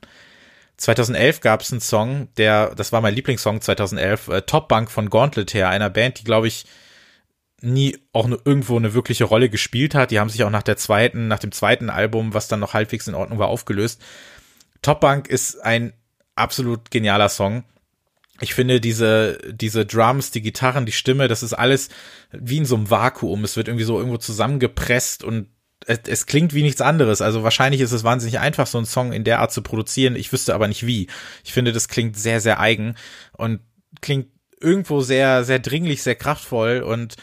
2011 gab es einen Song, der, das war mein Lieblingssong 2011, äh, Top Bank von Gauntlet her, einer Band, die glaube ich nie auch nur irgendwo eine wirkliche Rolle gespielt hat. Die haben sich auch nach der zweiten, nach dem zweiten Album, was dann noch halbwegs in Ordnung war, aufgelöst. Top Bank ist ein absolut genialer Song. Ich finde diese, diese Drums, die Gitarren, die Stimme, das ist alles wie in so einem Vakuum. Es wird irgendwie so irgendwo zusammengepresst und es, es, klingt wie nichts anderes. Also wahrscheinlich ist es wahnsinnig einfach, so einen Song in der Art zu produzieren. Ich wüsste aber nicht wie. Ich finde, das klingt sehr, sehr eigen und klingt irgendwo sehr, sehr dringlich, sehr kraftvoll und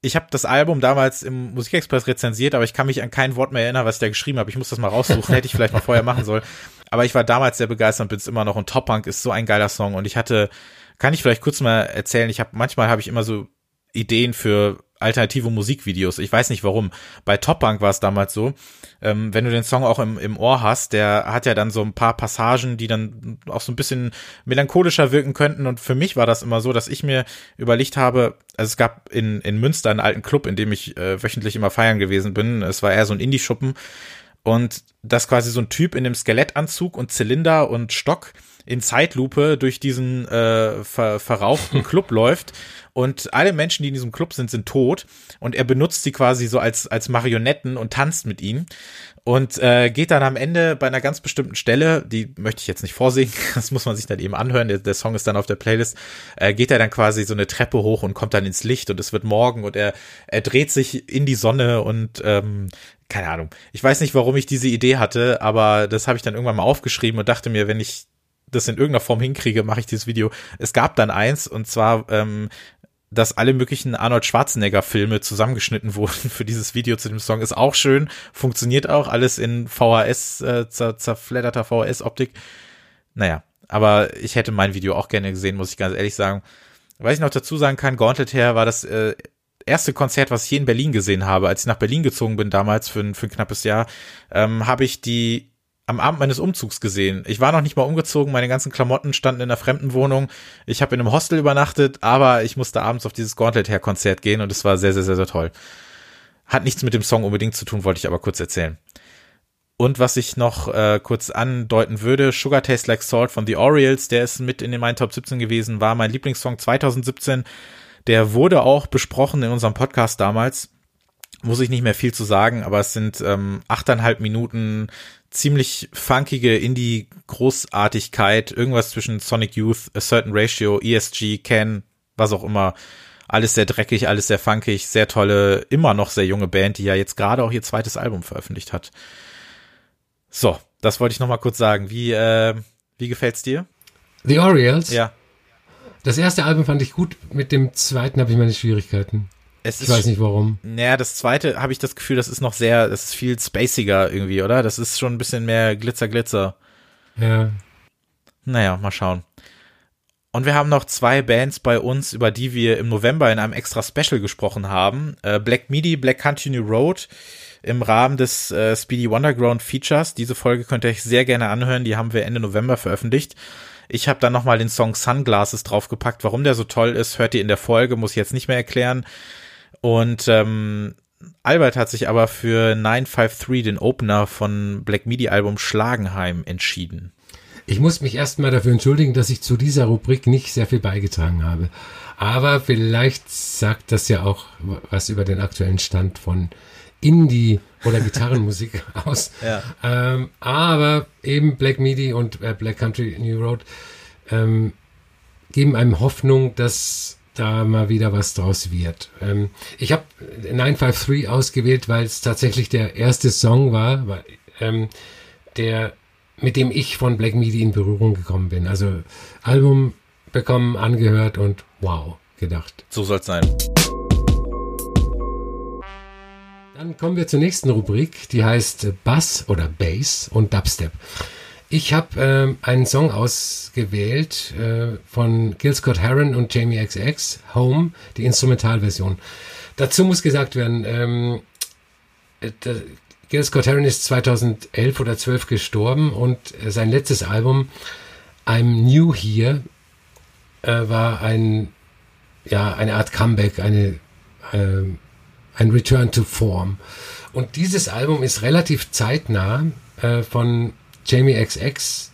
ich habe das Album damals im Musikexpress rezensiert, aber ich kann mich an kein Wort mehr erinnern, was ich da geschrieben habe. Ich muss das mal raussuchen, hätte ich vielleicht mal vorher machen sollen. Aber ich war damals sehr begeistert und bin es immer noch. Und Top Punk ist so ein geiler Song. Und ich hatte, kann ich vielleicht kurz mal erzählen, ich habe manchmal habe ich immer so Ideen für alternative Musikvideos. Ich weiß nicht warum. Bei Top Punk war es damals so, ähm, wenn du den Song auch im, im Ohr hast, der hat ja dann so ein paar Passagen, die dann auch so ein bisschen melancholischer wirken könnten. Und für mich war das immer so, dass ich mir überlegt habe, also es gab in, in Münster einen alten Club, in dem ich äh, wöchentlich immer feiern gewesen bin. Es war eher so ein Indie-Schuppen. Und das quasi so ein Typ in dem Skelettanzug und Zylinder und Stock in Zeitlupe durch diesen äh, ver verrauchten Club läuft. Und alle Menschen, die in diesem Club sind, sind tot. Und er benutzt sie quasi so als als Marionetten und tanzt mit ihnen. Und äh, geht dann am Ende bei einer ganz bestimmten Stelle, die möchte ich jetzt nicht vorsingen, das muss man sich dann eben anhören, der, der Song ist dann auf der Playlist, äh, geht er dann quasi so eine Treppe hoch und kommt dann ins Licht und es wird morgen und er, er dreht sich in die Sonne und ähm, keine Ahnung. Ich weiß nicht, warum ich diese Idee hatte, aber das habe ich dann irgendwann mal aufgeschrieben und dachte mir, wenn ich das in irgendeiner Form hinkriege, mache ich dieses Video. Es gab dann eins und zwar, ähm, dass alle möglichen Arnold Schwarzenegger Filme zusammengeschnitten wurden für dieses Video zu dem Song. Ist auch schön, funktioniert auch alles in VHS, äh, zer zerfledderter VHS-Optik. Naja, aber ich hätte mein Video auch gerne gesehen, muss ich ganz ehrlich sagen. Was ich noch dazu sagen kann, Gauntlet her war das äh, erste Konzert, was ich hier in Berlin gesehen habe. Als ich nach Berlin gezogen bin damals für ein, für ein knappes Jahr, ähm, habe ich die am Abend meines Umzugs gesehen. Ich war noch nicht mal umgezogen, meine ganzen Klamotten standen in einer fremden Wohnung. Ich habe in einem Hostel übernachtet, aber ich musste abends auf dieses Gauntlet Hair Konzert gehen und es war sehr, sehr, sehr, sehr toll. Hat nichts mit dem Song unbedingt zu tun, wollte ich aber kurz erzählen. Und was ich noch äh, kurz andeuten würde, Sugar Taste Like Salt von The Orioles, der ist mit in den meinen Top 17 gewesen, war mein Lieblingssong 2017. Der wurde auch besprochen in unserem Podcast damals muss ich nicht mehr viel zu sagen, aber es sind ähm, achteinhalb Minuten ziemlich funkige Indie-Großartigkeit, irgendwas zwischen Sonic Youth, A Certain Ratio, ESG, Ken, was auch immer. Alles sehr dreckig, alles sehr funkig, sehr tolle, immer noch sehr junge Band, die ja jetzt gerade auch ihr zweites Album veröffentlicht hat. So, das wollte ich noch mal kurz sagen. Wie, äh, wie gefällt's dir? The Orioles? Ja. Das erste Album fand ich gut, mit dem zweiten habe ich meine Schwierigkeiten. Es ich weiß nicht warum. Naja, das zweite habe ich das Gefühl, das ist noch sehr, das ist viel spaciger irgendwie, oder? Das ist schon ein bisschen mehr Glitzer, Glitzer. Ja. Naja, mal schauen. Und wir haben noch zwei Bands bei uns, über die wir im November in einem extra Special gesprochen haben. Äh, Black Midi, Black Country New Road im Rahmen des äh, Speedy Wonderground Features. Diese Folge könnt ihr euch sehr gerne anhören. Die haben wir Ende November veröffentlicht. Ich habe dann nochmal den Song Sunglasses draufgepackt. Warum der so toll ist, hört ihr in der Folge, muss ich jetzt nicht mehr erklären. Und ähm, Albert hat sich aber für 953, den Opener von Black Midi Album Schlagenheim, entschieden. Ich muss mich erstmal dafür entschuldigen, dass ich zu dieser Rubrik nicht sehr viel beigetragen habe. Aber vielleicht sagt das ja auch was über den aktuellen Stand von Indie oder Gitarrenmusik aus. Ja. Ähm, aber eben Black Midi und äh, Black Country New Road ähm, geben einem Hoffnung, dass da mal wieder was draus wird. Ähm, ich habe 953 ausgewählt, weil es tatsächlich der erste Song war, weil, ähm, der, mit dem ich von Black Midi in Berührung gekommen bin. Also Album bekommen, angehört und wow, gedacht. So soll's sein. Dann kommen wir zur nächsten Rubrik, die heißt Bass oder Bass und Dubstep. Ich habe äh, einen Song ausgewählt äh, von Gil Scott Heron und Jamie XX, Home, die Instrumentalversion. Dazu muss gesagt werden, ähm, äh, Gil Scott Heron ist 2011 oder 12 gestorben und äh, sein letztes Album I'm New Here äh, war ein ja eine Art Comeback, eine äh, ein Return to Form. Und dieses Album ist relativ zeitnah äh, von Jamie XX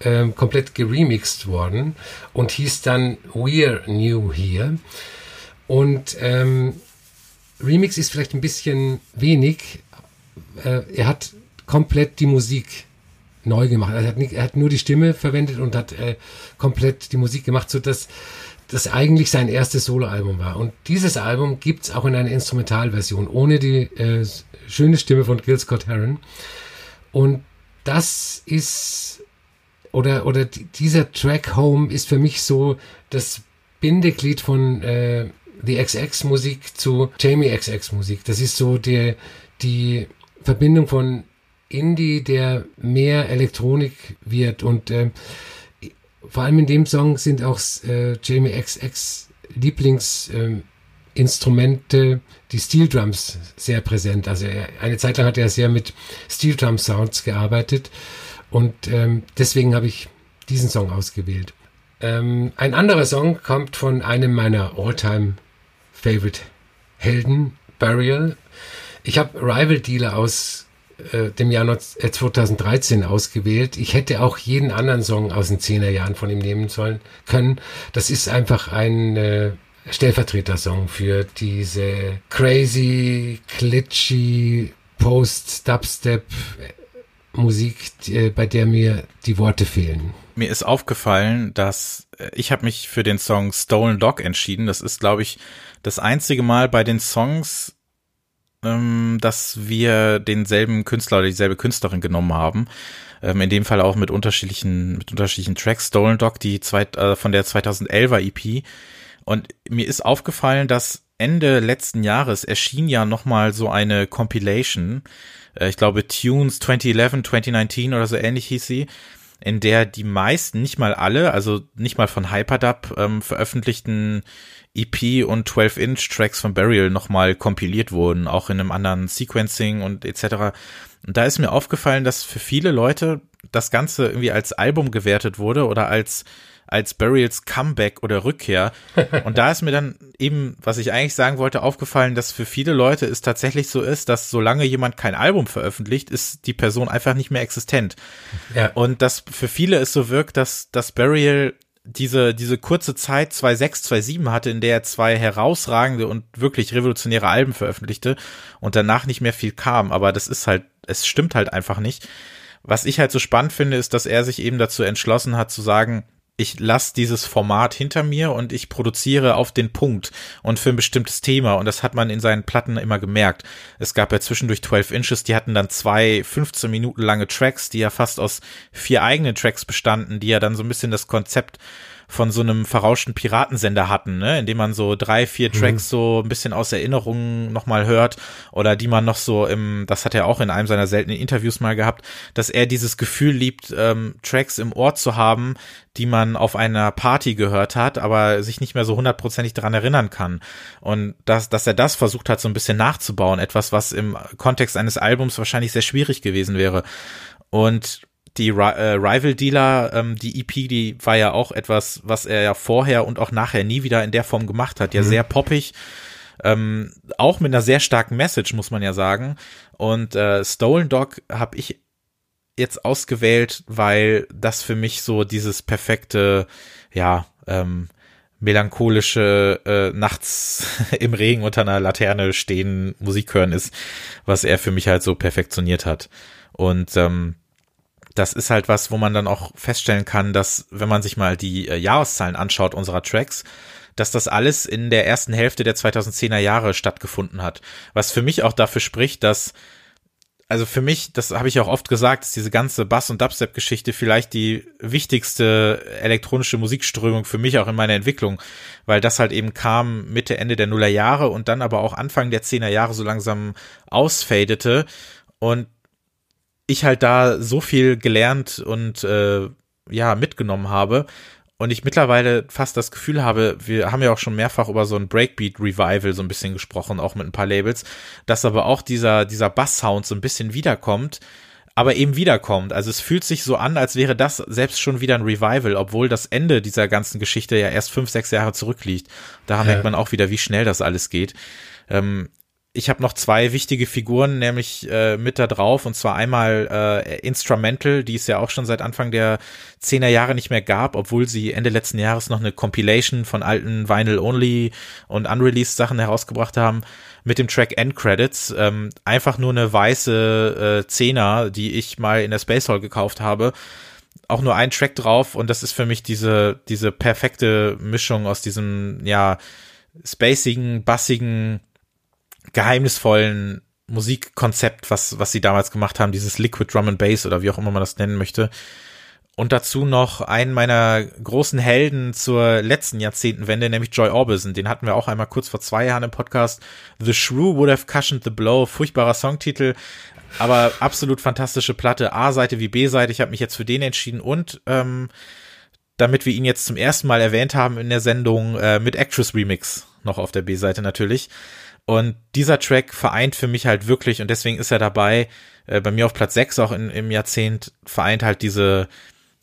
äh, komplett geremixed worden und hieß dann We're New Here. Und ähm, Remix ist vielleicht ein bisschen wenig. Äh, er hat komplett die Musik neu gemacht. Er hat, nicht, er hat nur die Stimme verwendet und hat äh, komplett die Musik gemacht, sodass das eigentlich sein erstes Soloalbum war. Und dieses Album gibt's auch in einer Instrumentalversion, ohne die äh, schöne Stimme von Gil Scott Heron. Und das ist, oder, oder dieser Track Home ist für mich so das Bindeglied von äh, die XX-Musik zu Jamie XX-Musik. Das ist so der, die Verbindung von Indie, der mehr Elektronik wird und äh, vor allem in dem Song sind auch äh, Jamie XX Lieblingsinstrumente, äh, die Steel Drums, sehr präsent. Also eine Zeit lang hat er sehr mit Steel Drum Sounds gearbeitet und ähm, deswegen habe ich diesen Song ausgewählt. Ähm, ein anderer Song kommt von einem meiner Alltime Favorite Helden, Burial. Ich habe Rival Dealer aus äh, dem Jahr 2013 äh, ausgewählt. Ich hätte auch jeden anderen Song aus den 10er Jahren von ihm nehmen sollen können. Das ist einfach ein äh, Stellvertreter-Song für diese crazy, glitchy, Post-Dubstep Musik, die, bei der mir die Worte fehlen. Mir ist aufgefallen, dass ich habe mich für den Song Stolen Dog entschieden. Das ist, glaube ich, das einzige Mal bei den Songs, ähm, dass wir denselben Künstler oder dieselbe Künstlerin genommen haben. Ähm, in dem Fall auch mit unterschiedlichen, mit unterschiedlichen Tracks. Stolen Dog, die zwei, äh, von der 2011er EP. Und mir ist aufgefallen, dass Ende letzten Jahres erschien ja nochmal so eine Compilation. Äh, ich glaube Tunes 2011, 2019 oder so ähnlich hieß sie in der die meisten, nicht mal alle, also nicht mal von Hyperdub ähm, veröffentlichten EP und 12-Inch-Tracks von Burial nochmal kompiliert wurden, auch in einem anderen Sequencing und etc. Und da ist mir aufgefallen, dass für viele Leute das Ganze irgendwie als Album gewertet wurde oder als als Burials Comeback oder Rückkehr. Und da ist mir dann eben, was ich eigentlich sagen wollte, aufgefallen, dass für viele Leute es tatsächlich so ist, dass solange jemand kein Album veröffentlicht, ist die Person einfach nicht mehr existent. Ja. Und dass für viele es so wirkt, dass, dass Burial diese, diese kurze Zeit 2.6, 2.7 hatte, in der er zwei herausragende und wirklich revolutionäre Alben veröffentlichte und danach nicht mehr viel kam. Aber das ist halt, es stimmt halt einfach nicht. Was ich halt so spannend finde, ist, dass er sich eben dazu entschlossen hat zu sagen, ich lasse dieses Format hinter mir und ich produziere auf den Punkt und für ein bestimmtes Thema. Und das hat man in seinen Platten immer gemerkt. Es gab ja zwischendurch 12 Inches, die hatten dann zwei 15 Minuten lange Tracks, die ja fast aus vier eigenen Tracks bestanden, die ja dann so ein bisschen das Konzept von so einem verrauschten Piratensender hatten, ne? indem man so drei, vier mhm. Tracks mhm. so ein bisschen aus Erinnerungen nochmal hört oder die man noch so im, das hat er auch in einem seiner seltenen Interviews mal gehabt, dass er dieses Gefühl liebt, ähm, Tracks im Ohr zu haben, die man auf einer Party gehört hat, aber sich nicht mehr so hundertprozentig daran erinnern kann. Und dass, dass er das versucht hat, so ein bisschen nachzubauen, etwas, was im Kontext eines Albums wahrscheinlich sehr schwierig gewesen wäre. Und die äh, Rival Dealer, ähm, die EP, die war ja auch etwas, was er ja vorher und auch nachher nie wieder in der Form gemacht hat. Ja, mhm. sehr poppig. Ähm, auch mit einer sehr starken Message, muss man ja sagen. Und äh, Stolen Dog habe ich jetzt ausgewählt, weil das für mich so dieses perfekte, ja, ähm, melancholische äh, nachts im Regen unter einer Laterne stehen Musik hören ist, was er für mich halt so perfektioniert hat. Und ähm, das ist halt was, wo man dann auch feststellen kann, dass, wenn man sich mal die äh, Jahreszahlen anschaut unserer Tracks, dass das alles in der ersten Hälfte der 2010er Jahre stattgefunden hat. Was für mich auch dafür spricht, dass also für mich, das habe ich auch oft gesagt, ist diese ganze Bass- und Dubstep-Geschichte vielleicht die wichtigste elektronische Musikströmung für mich auch in meiner Entwicklung, weil das halt eben kam Mitte, Ende der Nuller Jahre und dann aber auch Anfang der Zehner Jahre so langsam ausfadete und ich halt da so viel gelernt und äh, ja mitgenommen habe und ich mittlerweile fast das Gefühl habe, wir haben ja auch schon mehrfach über so ein Breakbeat Revival so ein bisschen gesprochen, auch mit ein paar Labels, dass aber auch dieser dieser Bass Sound so ein bisschen wiederkommt, aber eben wiederkommt. Also es fühlt sich so an, als wäre das selbst schon wieder ein Revival, obwohl das Ende dieser ganzen Geschichte ja erst fünf, sechs Jahre zurückliegt. Da ja. merkt man auch wieder, wie schnell das alles geht. Ähm, ich habe noch zwei wichtige Figuren, nämlich äh, mit da drauf, und zwar einmal äh, Instrumental, die es ja auch schon seit Anfang der zehner Jahre nicht mehr gab, obwohl sie Ende letzten Jahres noch eine Compilation von alten Vinyl-Only und Unreleased Sachen herausgebracht haben, mit dem Track End Credits. Ähm, einfach nur eine weiße äh, Zehner, die ich mal in der Space Hall gekauft habe. Auch nur ein Track drauf und das ist für mich diese, diese perfekte Mischung aus diesem, ja, spacigen, bassigen, geheimnisvollen Musikkonzept, was, was sie damals gemacht haben, dieses Liquid Drum and Bass oder wie auch immer man das nennen möchte. Und dazu noch einen meiner großen Helden zur letzten Jahrzehntenwende, nämlich Joy Orbison. Den hatten wir auch einmal kurz vor zwei Jahren im Podcast. The Shrew Would Have Cushioned the Blow. Furchtbarer Songtitel, aber absolut fantastische Platte. A-Seite wie B-Seite. Ich habe mich jetzt für den entschieden und ähm, damit wir ihn jetzt zum ersten Mal erwähnt haben in der Sendung äh, mit Actress Remix noch auf der B-Seite natürlich. Und dieser Track vereint für mich halt wirklich, und deswegen ist er dabei, äh, bei mir auf Platz 6 auch in, im Jahrzehnt, vereint halt diese,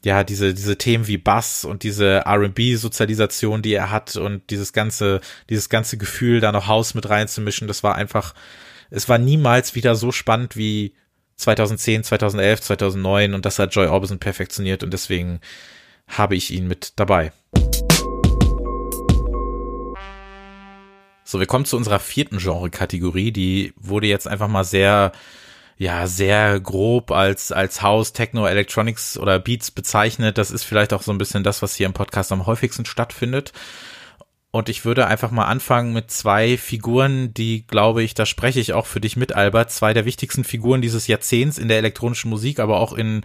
ja, diese, diese Themen wie Bass und diese R&B-Sozialisation, die er hat und dieses ganze, dieses ganze Gefühl, da noch Haus mit reinzumischen, das war einfach, es war niemals wieder so spannend wie 2010, 2011, 2009 und das hat Joy Orbison perfektioniert und deswegen habe ich ihn mit dabei. So, wir kommen zu unserer vierten Genre-Kategorie. Die wurde jetzt einfach mal sehr, ja, sehr grob als, als House, Techno, Electronics oder Beats bezeichnet. Das ist vielleicht auch so ein bisschen das, was hier im Podcast am häufigsten stattfindet. Und ich würde einfach mal anfangen mit zwei Figuren, die, glaube ich, da spreche ich auch für dich mit, Albert, zwei der wichtigsten Figuren dieses Jahrzehnts in der elektronischen Musik, aber auch in,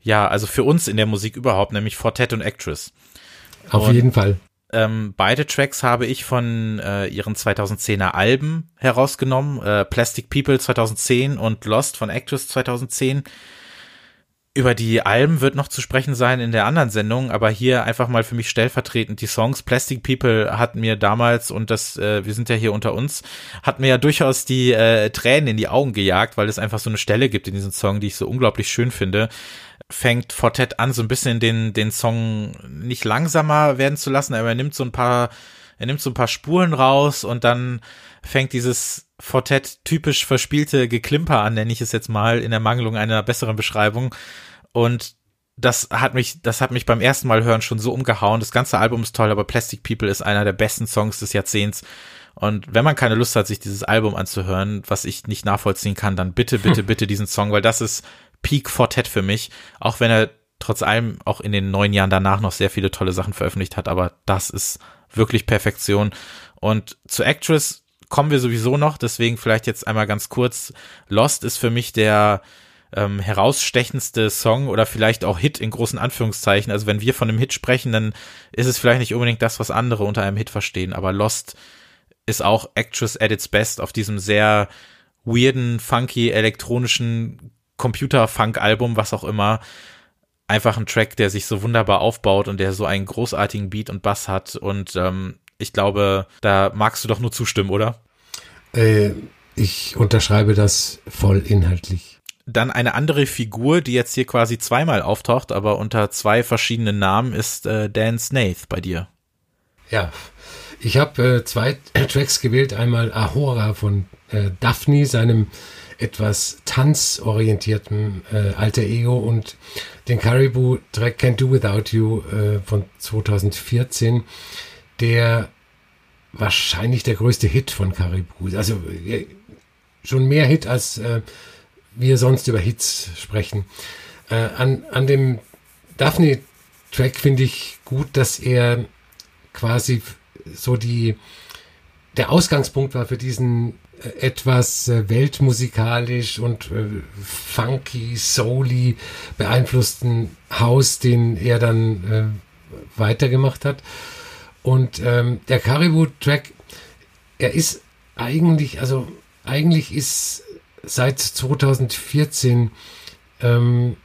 ja, also für uns in der Musik überhaupt, nämlich Fortet und Actress. Auf und jeden Fall. Ähm, beide Tracks habe ich von äh, ihren 2010er Alben herausgenommen. Äh, Plastic People 2010 und Lost von Actress 2010. Über die Alben wird noch zu sprechen sein in der anderen Sendung, aber hier einfach mal für mich stellvertretend die Songs. Plastic People hat mir damals, und das, äh, wir sind ja hier unter uns, hat mir ja durchaus die äh, Tränen in die Augen gejagt, weil es einfach so eine Stelle gibt in diesem Song, die ich so unglaublich schön finde fängt Fortet an, so ein bisschen den, den Song nicht langsamer werden zu lassen, aber er nimmt so ein paar, er nimmt so ein paar Spuren raus und dann fängt dieses Fortet typisch verspielte Geklimper an, nenne ich es jetzt mal, in der Mangelung einer besseren Beschreibung. Und das hat mich, das hat mich beim ersten Mal hören schon so umgehauen. Das ganze Album ist toll, aber Plastic People ist einer der besten Songs des Jahrzehnts. Und wenn man keine Lust hat, sich dieses Album anzuhören, was ich nicht nachvollziehen kann, dann bitte, bitte, bitte diesen Song, weil das ist Peak Fortet für mich, auch wenn er trotz allem auch in den neun Jahren danach noch sehr viele tolle Sachen veröffentlicht hat, aber das ist wirklich Perfektion. Und zu Actress kommen wir sowieso noch, deswegen vielleicht jetzt einmal ganz kurz. Lost ist für mich der ähm, herausstechendste Song oder vielleicht auch Hit in großen Anführungszeichen. Also wenn wir von einem Hit sprechen, dann ist es vielleicht nicht unbedingt das, was andere unter einem Hit verstehen, aber Lost ist auch Actress at its best auf diesem sehr weirden, funky, elektronischen Computer-Funk-Album, was auch immer, einfach ein Track, der sich so wunderbar aufbaut und der so einen großartigen Beat und Bass hat. Und ähm, ich glaube, da magst du doch nur zustimmen, oder? Äh, ich unterschreibe das voll inhaltlich. Dann eine andere Figur, die jetzt hier quasi zweimal auftaucht, aber unter zwei verschiedenen Namen, ist äh, Dan Snaith bei dir. Ja, ich habe äh, zwei Tracks gewählt. Einmal Ahora von äh, Daphne, seinem etwas tanzorientierten äh, Alter Ego und den Caribou-Track Can't Do Without You äh, von 2014, der wahrscheinlich der größte Hit von Caribou. Also äh, schon mehr Hit, als äh, wir sonst über Hits sprechen. Äh, an, an dem Daphne-Track finde ich gut, dass er quasi so die der Ausgangspunkt war für diesen etwas äh, weltmusikalisch und äh, funky, souly beeinflussten Haus, den er dann äh, weitergemacht hat. Und ähm, der Caribou-Track, er ist eigentlich, also eigentlich ist seit 2014 ähm,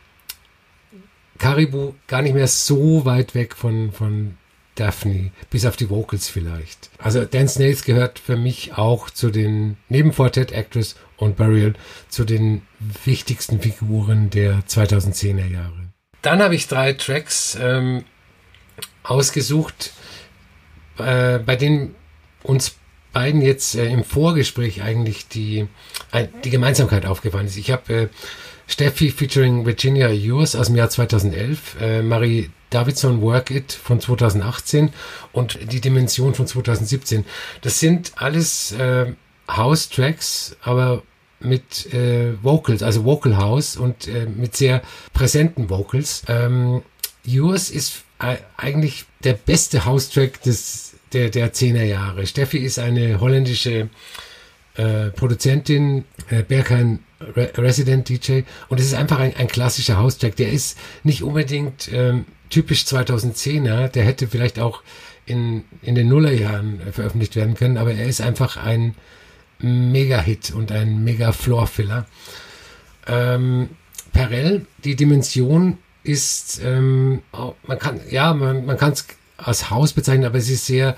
Caribou gar nicht mehr so weit weg von, von Daphne, bis auf die Vocals vielleicht. Also Dan Snaith gehört für mich auch zu den, neben Quartet Actress und Burial, zu den wichtigsten Figuren der 2010er Jahre. Dann habe ich drei Tracks ähm, ausgesucht, äh, bei denen uns beiden jetzt äh, im Vorgespräch eigentlich die, äh, die Gemeinsamkeit aufgefallen ist. Ich habe äh, Steffi featuring Virginia Yours aus dem Jahr 2011, äh, Marie Davidson Work It von 2018 und die Dimension von 2017. Das sind alles äh, House-Tracks, aber mit äh, Vocals, also Vocal House und äh, mit sehr präsenten Vocals. Ähm, Yours ist eigentlich der beste House-Track des, der, der 10er Jahre. Steffi ist eine holländische äh, Produzentin, äh, Berghain Re Resident DJ und es ist einfach ein, ein klassischer House-Track. Der ist nicht unbedingt ähm, typisch 2010er, der hätte vielleicht auch in, in den Nullerjahren äh, veröffentlicht werden können, aber er ist einfach ein Mega-Hit und ein Mega-Floor-Filler. Ähm, Perel, die Dimension ist, ähm, man kann, ja, man, man kann es als Haus bezeichnen, aber es ist sehr,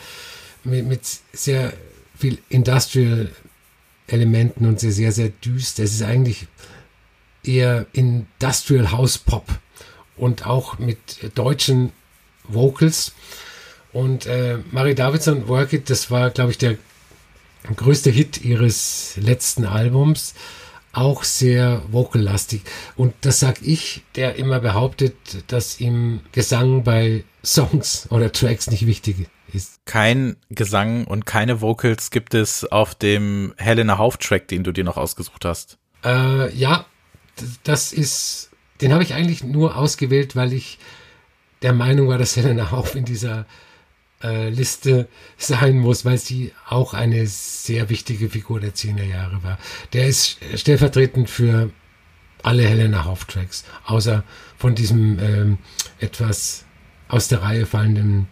mit, mit sehr viel Industrial Elementen und sehr, sehr, sehr düster. Es ist eigentlich eher Industrial House Pop und auch mit deutschen Vocals. Und äh, Marie Davidson, Work It, das war, glaube ich, der größte Hit ihres letzten Albums. Auch sehr vocal-lastig. Und das sag ich, der immer behauptet, dass ihm Gesang bei Songs oder Tracks nicht wichtig ist. Kein Gesang und keine Vocals gibt es auf dem Helena Hauf-Track, den du dir noch ausgesucht hast. Äh, ja, das ist den habe ich eigentlich nur ausgewählt, weil ich der Meinung war, dass Helena Hauf in dieser äh, Liste sein muss, weil sie auch eine sehr wichtige Figur der 10er Jahre war. Der ist stellvertretend für alle Helena Hauf-Tracks, außer von diesem ähm, etwas aus der Reihe fallenden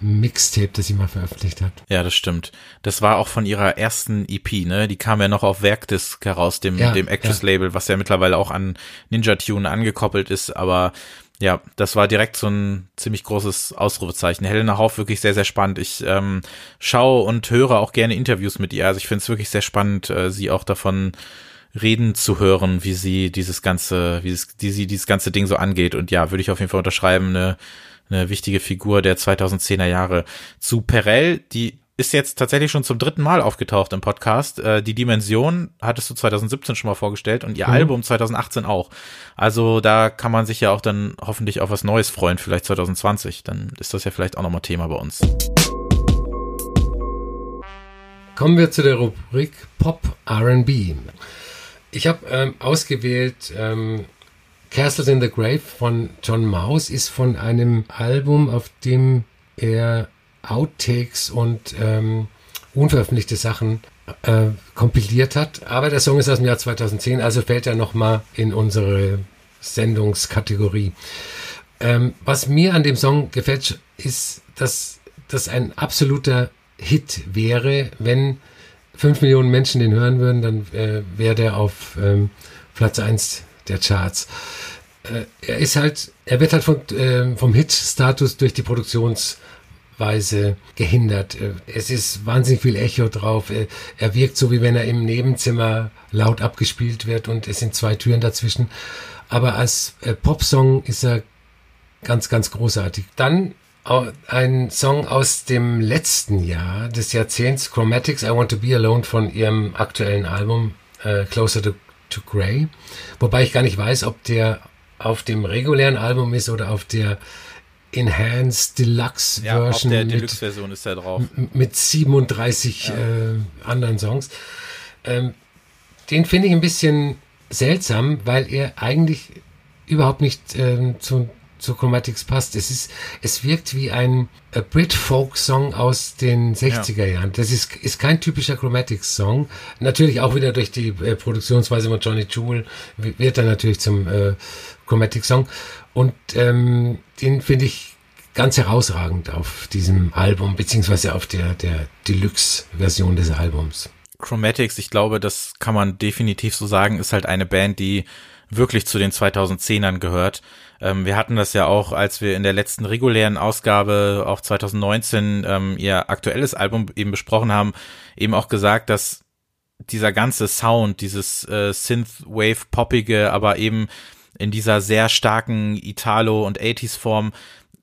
Mixtape, das sie mal veröffentlicht hat. Ja, das stimmt. Das war auch von ihrer ersten EP, ne? Die kam ja noch auf Werkdisc heraus, dem, ja, dem Actress-Label, was ja mittlerweile auch an Ninja Tune angekoppelt ist, aber ja, das war direkt so ein ziemlich großes Ausrufezeichen. Helena Hauf wirklich sehr, sehr spannend. Ich ähm, schaue und höre auch gerne Interviews mit ihr. Also ich finde es wirklich sehr spannend, äh, sie auch davon reden zu hören, wie sie dieses ganze, wie, es, wie sie dieses ganze Ding so angeht. Und ja, würde ich auf jeden Fall unterschreiben, eine eine wichtige Figur der 2010er Jahre. Zu Perel, die ist jetzt tatsächlich schon zum dritten Mal aufgetaucht im Podcast. Äh, die Dimension hattest du 2017 schon mal vorgestellt und ihr mhm. Album 2018 auch. Also da kann man sich ja auch dann hoffentlich auf was Neues freuen, vielleicht 2020. Dann ist das ja vielleicht auch nochmal Thema bei uns. Kommen wir zu der Rubrik Pop RB. Ich habe ähm, ausgewählt ähm, Castles in the Grave von John Mouse ist von einem Album, auf dem er Outtakes und ähm, unveröffentlichte Sachen äh, kompiliert hat. Aber der Song ist aus dem Jahr 2010, also fällt er nochmal in unsere Sendungskategorie. Ähm, was mir an dem Song gefällt, ist, dass das ein absoluter Hit wäre, wenn fünf Millionen Menschen den hören würden, dann äh, wäre der auf ähm, Platz eins der Charts. Äh, er ist halt, er wird halt von, äh, vom Hit-Status durch die Produktionsweise gehindert. Es ist wahnsinnig viel Echo drauf. Er, er wirkt so, wie wenn er im Nebenzimmer laut abgespielt wird und es sind zwei Türen dazwischen. Aber als äh, Popsong ist er ganz, ganz großartig. Dann ein Song aus dem letzten Jahr des Jahrzehnts, Chromatics, I Want to Be Alone von ihrem aktuellen Album äh, Closer to to Grey. Wobei ich gar nicht weiß, ob der auf dem regulären Album ist oder auf der Enhanced Deluxe ja, Version. Ja, der Deluxe Version ist er drauf. Mit 37 ja. äh, anderen Songs. Ähm, den finde ich ein bisschen seltsam, weil er eigentlich überhaupt nicht ähm, zu, zu Chromatics passt. Es ist, es wirkt wie ein Brit-Folk-Song aus den 60er Jahren. Das ist, ist kein typischer Chromatics-Song. Natürlich auch wieder durch die äh, Produktionsweise von Johnny Jewel wird er natürlich zum äh, Chromatic-Song. Und ähm, den finde ich ganz herausragend auf diesem Album, beziehungsweise auf der, der Deluxe-Version des Albums. Chromatics, ich glaube, das kann man definitiv so sagen, ist halt eine Band, die wirklich zu den 2010ern gehört. Ähm, wir hatten das ja auch, als wir in der letzten regulären Ausgabe, auch 2019, ähm, ihr aktuelles Album eben besprochen haben, eben auch gesagt, dass dieser ganze Sound, dieses äh, Synthwave-poppige, aber eben in dieser sehr starken Italo- und 80s-Form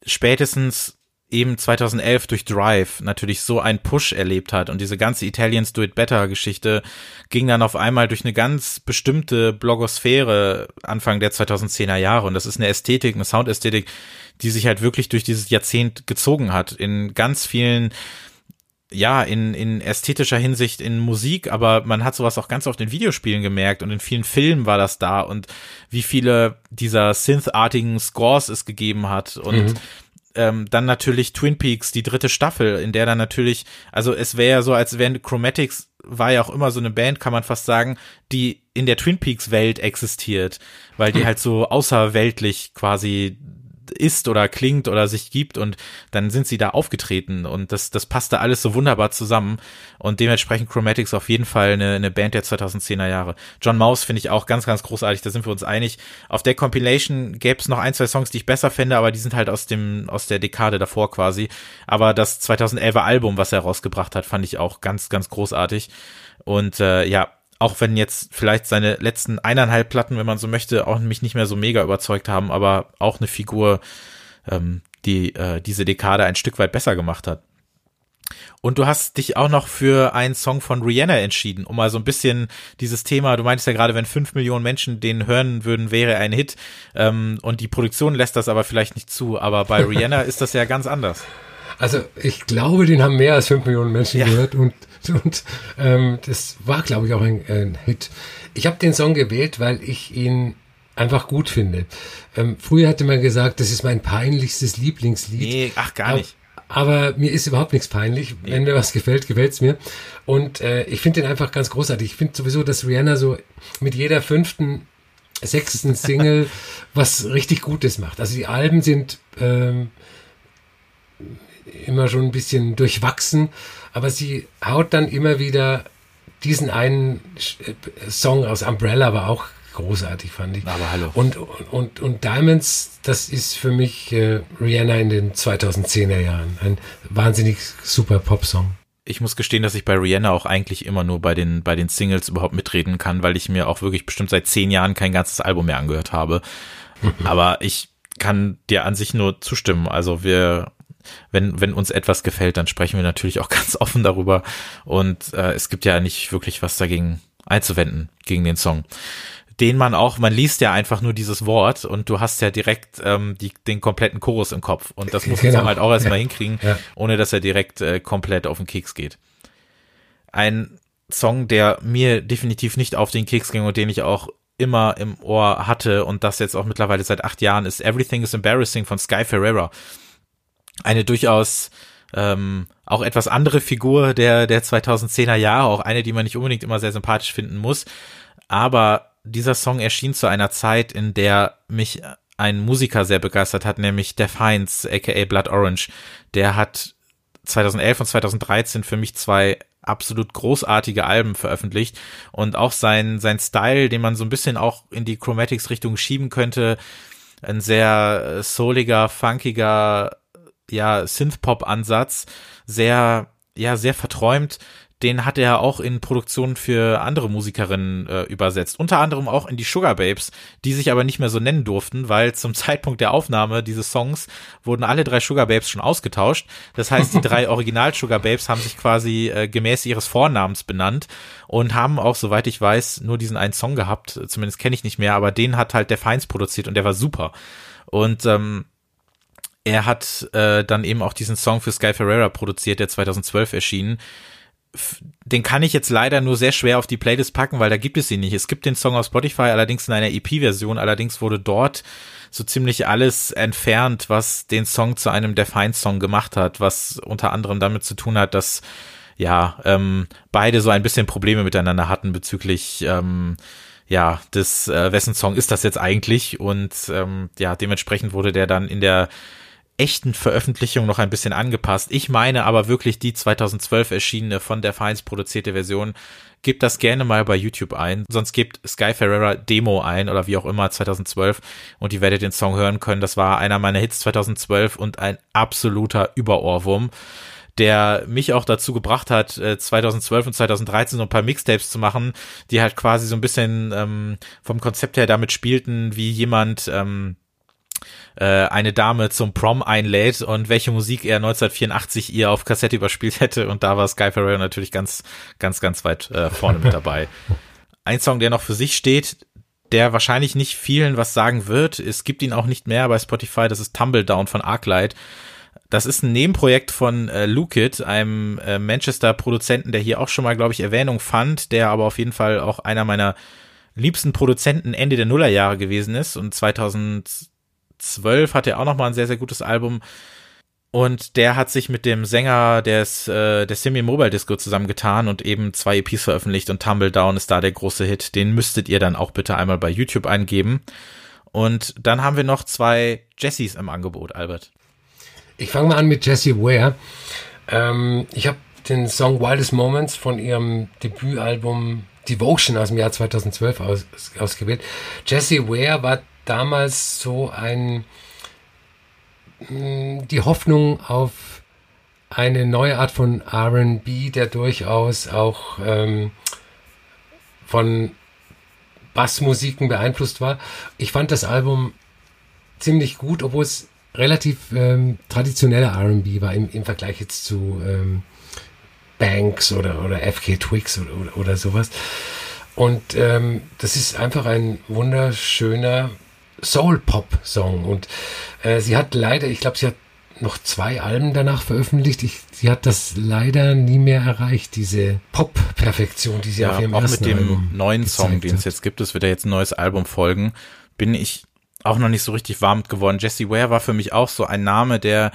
spätestens eben 2011 durch Drive natürlich so einen Push erlebt hat und diese ganze Italians Do It Better Geschichte ging dann auf einmal durch eine ganz bestimmte Blogosphäre Anfang der 2010er Jahre. Und das ist eine Ästhetik, eine Soundästhetik, die sich halt wirklich durch dieses Jahrzehnt gezogen hat in ganz vielen ja, in, in ästhetischer Hinsicht in Musik, aber man hat sowas auch ganz oft in Videospielen gemerkt und in vielen Filmen war das da und wie viele dieser Synth-artigen Scores es gegeben hat und mhm ähm, dann natürlich Twin Peaks, die dritte Staffel, in der dann natürlich, also es wäre ja so, als wären Chromatics war ja auch immer so eine Band, kann man fast sagen, die in der Twin Peaks Welt existiert, weil die hm. halt so außerweltlich quasi ist oder klingt oder sich gibt und dann sind sie da aufgetreten und das, das passte alles so wunderbar zusammen und dementsprechend Chromatics auf jeden Fall eine, eine Band der 2010er Jahre. John Mouse finde ich auch ganz, ganz großartig, da sind wir uns einig. Auf der Compilation gäbe es noch ein, zwei Songs, die ich besser fände, aber die sind halt aus dem, aus der Dekade davor quasi. Aber das 2011er Album, was er rausgebracht hat, fand ich auch ganz, ganz großartig. Und äh, ja, auch wenn jetzt vielleicht seine letzten eineinhalb Platten, wenn man so möchte, auch mich nicht mehr so mega überzeugt haben, aber auch eine Figur, ähm, die äh, diese Dekade ein Stück weit besser gemacht hat. Und du hast dich auch noch für einen Song von Rihanna entschieden, um mal so ein bisschen dieses Thema, du meintest ja gerade, wenn fünf Millionen Menschen den hören würden, wäre ein Hit. Ähm, und die Produktion lässt das aber vielleicht nicht zu. Aber bei Rihanna ist das ja ganz anders. Also ich glaube, den haben mehr als fünf Millionen Menschen ja. gehört und, und ähm, das war, glaube ich, auch ein, ein Hit. Ich habe den Song gewählt, weil ich ihn einfach gut finde. Ähm, früher hatte man gesagt, das ist mein peinlichstes Lieblingslied. Nee, ach gar nicht. Aber, aber mir ist überhaupt nichts peinlich. Nee. Wenn mir was gefällt, gefällt's mir. Und äh, ich finde den einfach ganz großartig. Ich finde sowieso, dass Rihanna so mit jeder fünften, sechsten Single was richtig Gutes macht. Also die Alben sind ähm, immer schon ein bisschen durchwachsen, aber sie haut dann immer wieder diesen einen äh, Song aus Umbrella war auch großartig, fand ich. Aber hallo. Und, und, und Diamonds, das ist für mich äh, Rihanna in den 2010er Jahren. Ein wahnsinnig super Pop-Song. Ich muss gestehen, dass ich bei Rihanna auch eigentlich immer nur bei den, bei den Singles überhaupt mitreden kann, weil ich mir auch wirklich bestimmt seit zehn Jahren kein ganzes Album mehr angehört habe. Aber ich kann dir an sich nur zustimmen. Also wir wenn, wenn uns etwas gefällt, dann sprechen wir natürlich auch ganz offen darüber. Und äh, es gibt ja nicht wirklich was dagegen einzuwenden, gegen den Song. Den man auch, man liest ja einfach nur dieses Wort und du hast ja direkt ähm, die, den kompletten Chorus im Kopf. Und das muss genau. man halt auch erstmal ja. hinkriegen, ja. ohne dass er direkt äh, komplett auf den Keks geht. Ein Song, der mir definitiv nicht auf den Keks ging und den ich auch immer im Ohr hatte und das jetzt auch mittlerweile seit acht Jahren ist Everything is Embarrassing von Sky Ferreira eine durchaus ähm, auch etwas andere Figur der, der 2010er Jahre, auch eine, die man nicht unbedingt immer sehr sympathisch finden muss. Aber dieser Song erschien zu einer Zeit, in der mich ein Musiker sehr begeistert hat, nämlich Def Heinz, aka Blood Orange. Der hat 2011 und 2013 für mich zwei absolut großartige Alben veröffentlicht und auch sein, sein Style, den man so ein bisschen auch in die Chromatics Richtung schieben könnte, ein sehr souliger, funkiger, ja, Synth-Pop-Ansatz, sehr, ja, sehr verträumt. Den hat er auch in Produktionen für andere Musikerinnen äh, übersetzt. Unter anderem auch in die Sugar Babes, die sich aber nicht mehr so nennen durften, weil zum Zeitpunkt der Aufnahme dieses Songs wurden alle drei Sugar Babes schon ausgetauscht. Das heißt, die drei Original Sugar Babes haben sich quasi äh, gemäß ihres Vornamens benannt und haben auch, soweit ich weiß, nur diesen einen Song gehabt. Zumindest kenne ich nicht mehr, aber den hat halt der Feins produziert und der war super. Und ähm, er hat äh, dann eben auch diesen Song für Sky Ferreira produziert, der 2012 erschienen. Den kann ich jetzt leider nur sehr schwer auf die Playlist packen, weil da gibt es ihn nicht. Es gibt den Song auf Spotify, allerdings in einer EP-Version. Allerdings wurde dort so ziemlich alles entfernt, was den Song zu einem Defiant-Song gemacht hat, was unter anderem damit zu tun hat, dass ja ähm, beide so ein bisschen Probleme miteinander hatten bezüglich ähm, ja, des äh, wessen Song ist das jetzt eigentlich und ähm, ja, dementsprechend wurde der dann in der echten Veröffentlichung noch ein bisschen angepasst. Ich meine aber wirklich die 2012 erschienene von der Vereins produzierte Version. Gebt das gerne mal bei YouTube ein. Sonst gebt Sky Ferreira Demo ein oder wie auch immer 2012 und ihr werdet den Song hören können. Das war einer meiner Hits 2012 und ein absoluter Überohrwurm der mich auch dazu gebracht hat, 2012 äh, und 2013 so ein paar Mixtapes zu machen, die halt quasi so ein bisschen ähm, vom Konzept her damit spielten, wie jemand ähm, äh, eine Dame zum Prom einlädt und welche Musik er 1984 ihr auf Kassette überspielt hätte. Und da war Sky Ferreira natürlich ganz, ganz, ganz weit äh, vorne mit dabei. Ein Song, der noch für sich steht, der wahrscheinlich nicht vielen was sagen wird. Es gibt ihn auch nicht mehr bei Spotify. Das ist Tumble Down von Arclight. Das ist ein Nebenprojekt von äh, Lukit, einem äh, Manchester-Produzenten, der hier auch schon mal, glaube ich, Erwähnung fand, der aber auf jeden Fall auch einer meiner liebsten Produzenten Ende der Nullerjahre gewesen ist. Und 2012 hat er auch noch mal ein sehr, sehr gutes Album. Und der hat sich mit dem Sänger des, äh, der Simi Mobile Disco zusammengetan und eben zwei EPs veröffentlicht und Tumble Down ist da der große Hit. Den müsstet ihr dann auch bitte einmal bei YouTube eingeben. Und dann haben wir noch zwei Jessies im Angebot, Albert. Ich fange mal an mit Jessie Ware. Ähm, ich habe den Song Wildest Moments von ihrem Debütalbum Devotion aus dem Jahr 2012 aus, ausgewählt. Jessie Ware war damals so ein mm, die Hoffnung auf eine neue Art von RB, der durchaus auch ähm, von Bassmusiken beeinflusst war. Ich fand das Album ziemlich gut, obwohl es relativ ähm, traditioneller RB war im, im Vergleich jetzt zu ähm, Banks oder, oder FK Twix oder, oder, oder sowas. Und ähm, das ist einfach ein wunderschöner Soul-Pop-Song. Und äh, sie hat leider, ich glaube, sie hat noch zwei Alben danach veröffentlicht. Ich, sie hat das leider nie mehr erreicht, diese Pop-Perfektion, die sie ja, auf ihrem auch ersten mit dem Album neuen Song, den es jetzt gibt, es wird ja jetzt ein neues Album folgen, bin ich auch noch nicht so richtig warm geworden. Jesse Ware war für mich auch so ein Name, der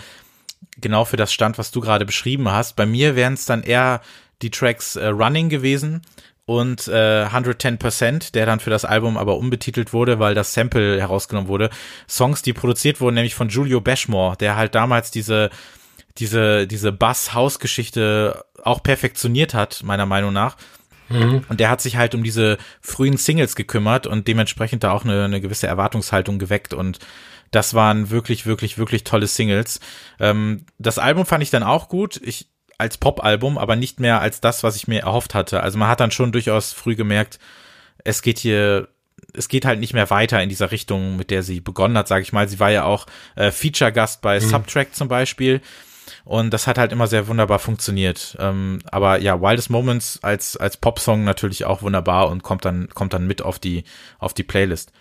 genau für das stand, was du gerade beschrieben hast. Bei mir wären es dann eher die Tracks äh, Running gewesen und äh, 110%, der dann für das Album aber unbetitelt wurde, weil das Sample herausgenommen wurde. Songs, die produziert wurden, nämlich von Julio Bashmore, der halt damals diese diese diese Bass-House-Geschichte auch perfektioniert hat, meiner Meinung nach. Mhm. Und der hat sich halt um diese frühen Singles gekümmert und dementsprechend da auch eine, eine gewisse Erwartungshaltung geweckt und das waren wirklich, wirklich, wirklich tolle Singles. Ähm, das Album fand ich dann auch gut. Ich, als Pop-Album, aber nicht mehr als das, was ich mir erhofft hatte. Also man hat dann schon durchaus früh gemerkt, es geht hier, es geht halt nicht mehr weiter in dieser Richtung, mit der sie begonnen hat, sage ich mal. Sie war ja auch äh, Feature-Gast bei Mhm. Subtrack zum Beispiel. Und das hat halt immer sehr wunderbar funktioniert. Ähm, aber ja, Wildest Moments als, als Popsong natürlich auch wunderbar und kommt dann, kommt dann mit auf die, auf die Playlist.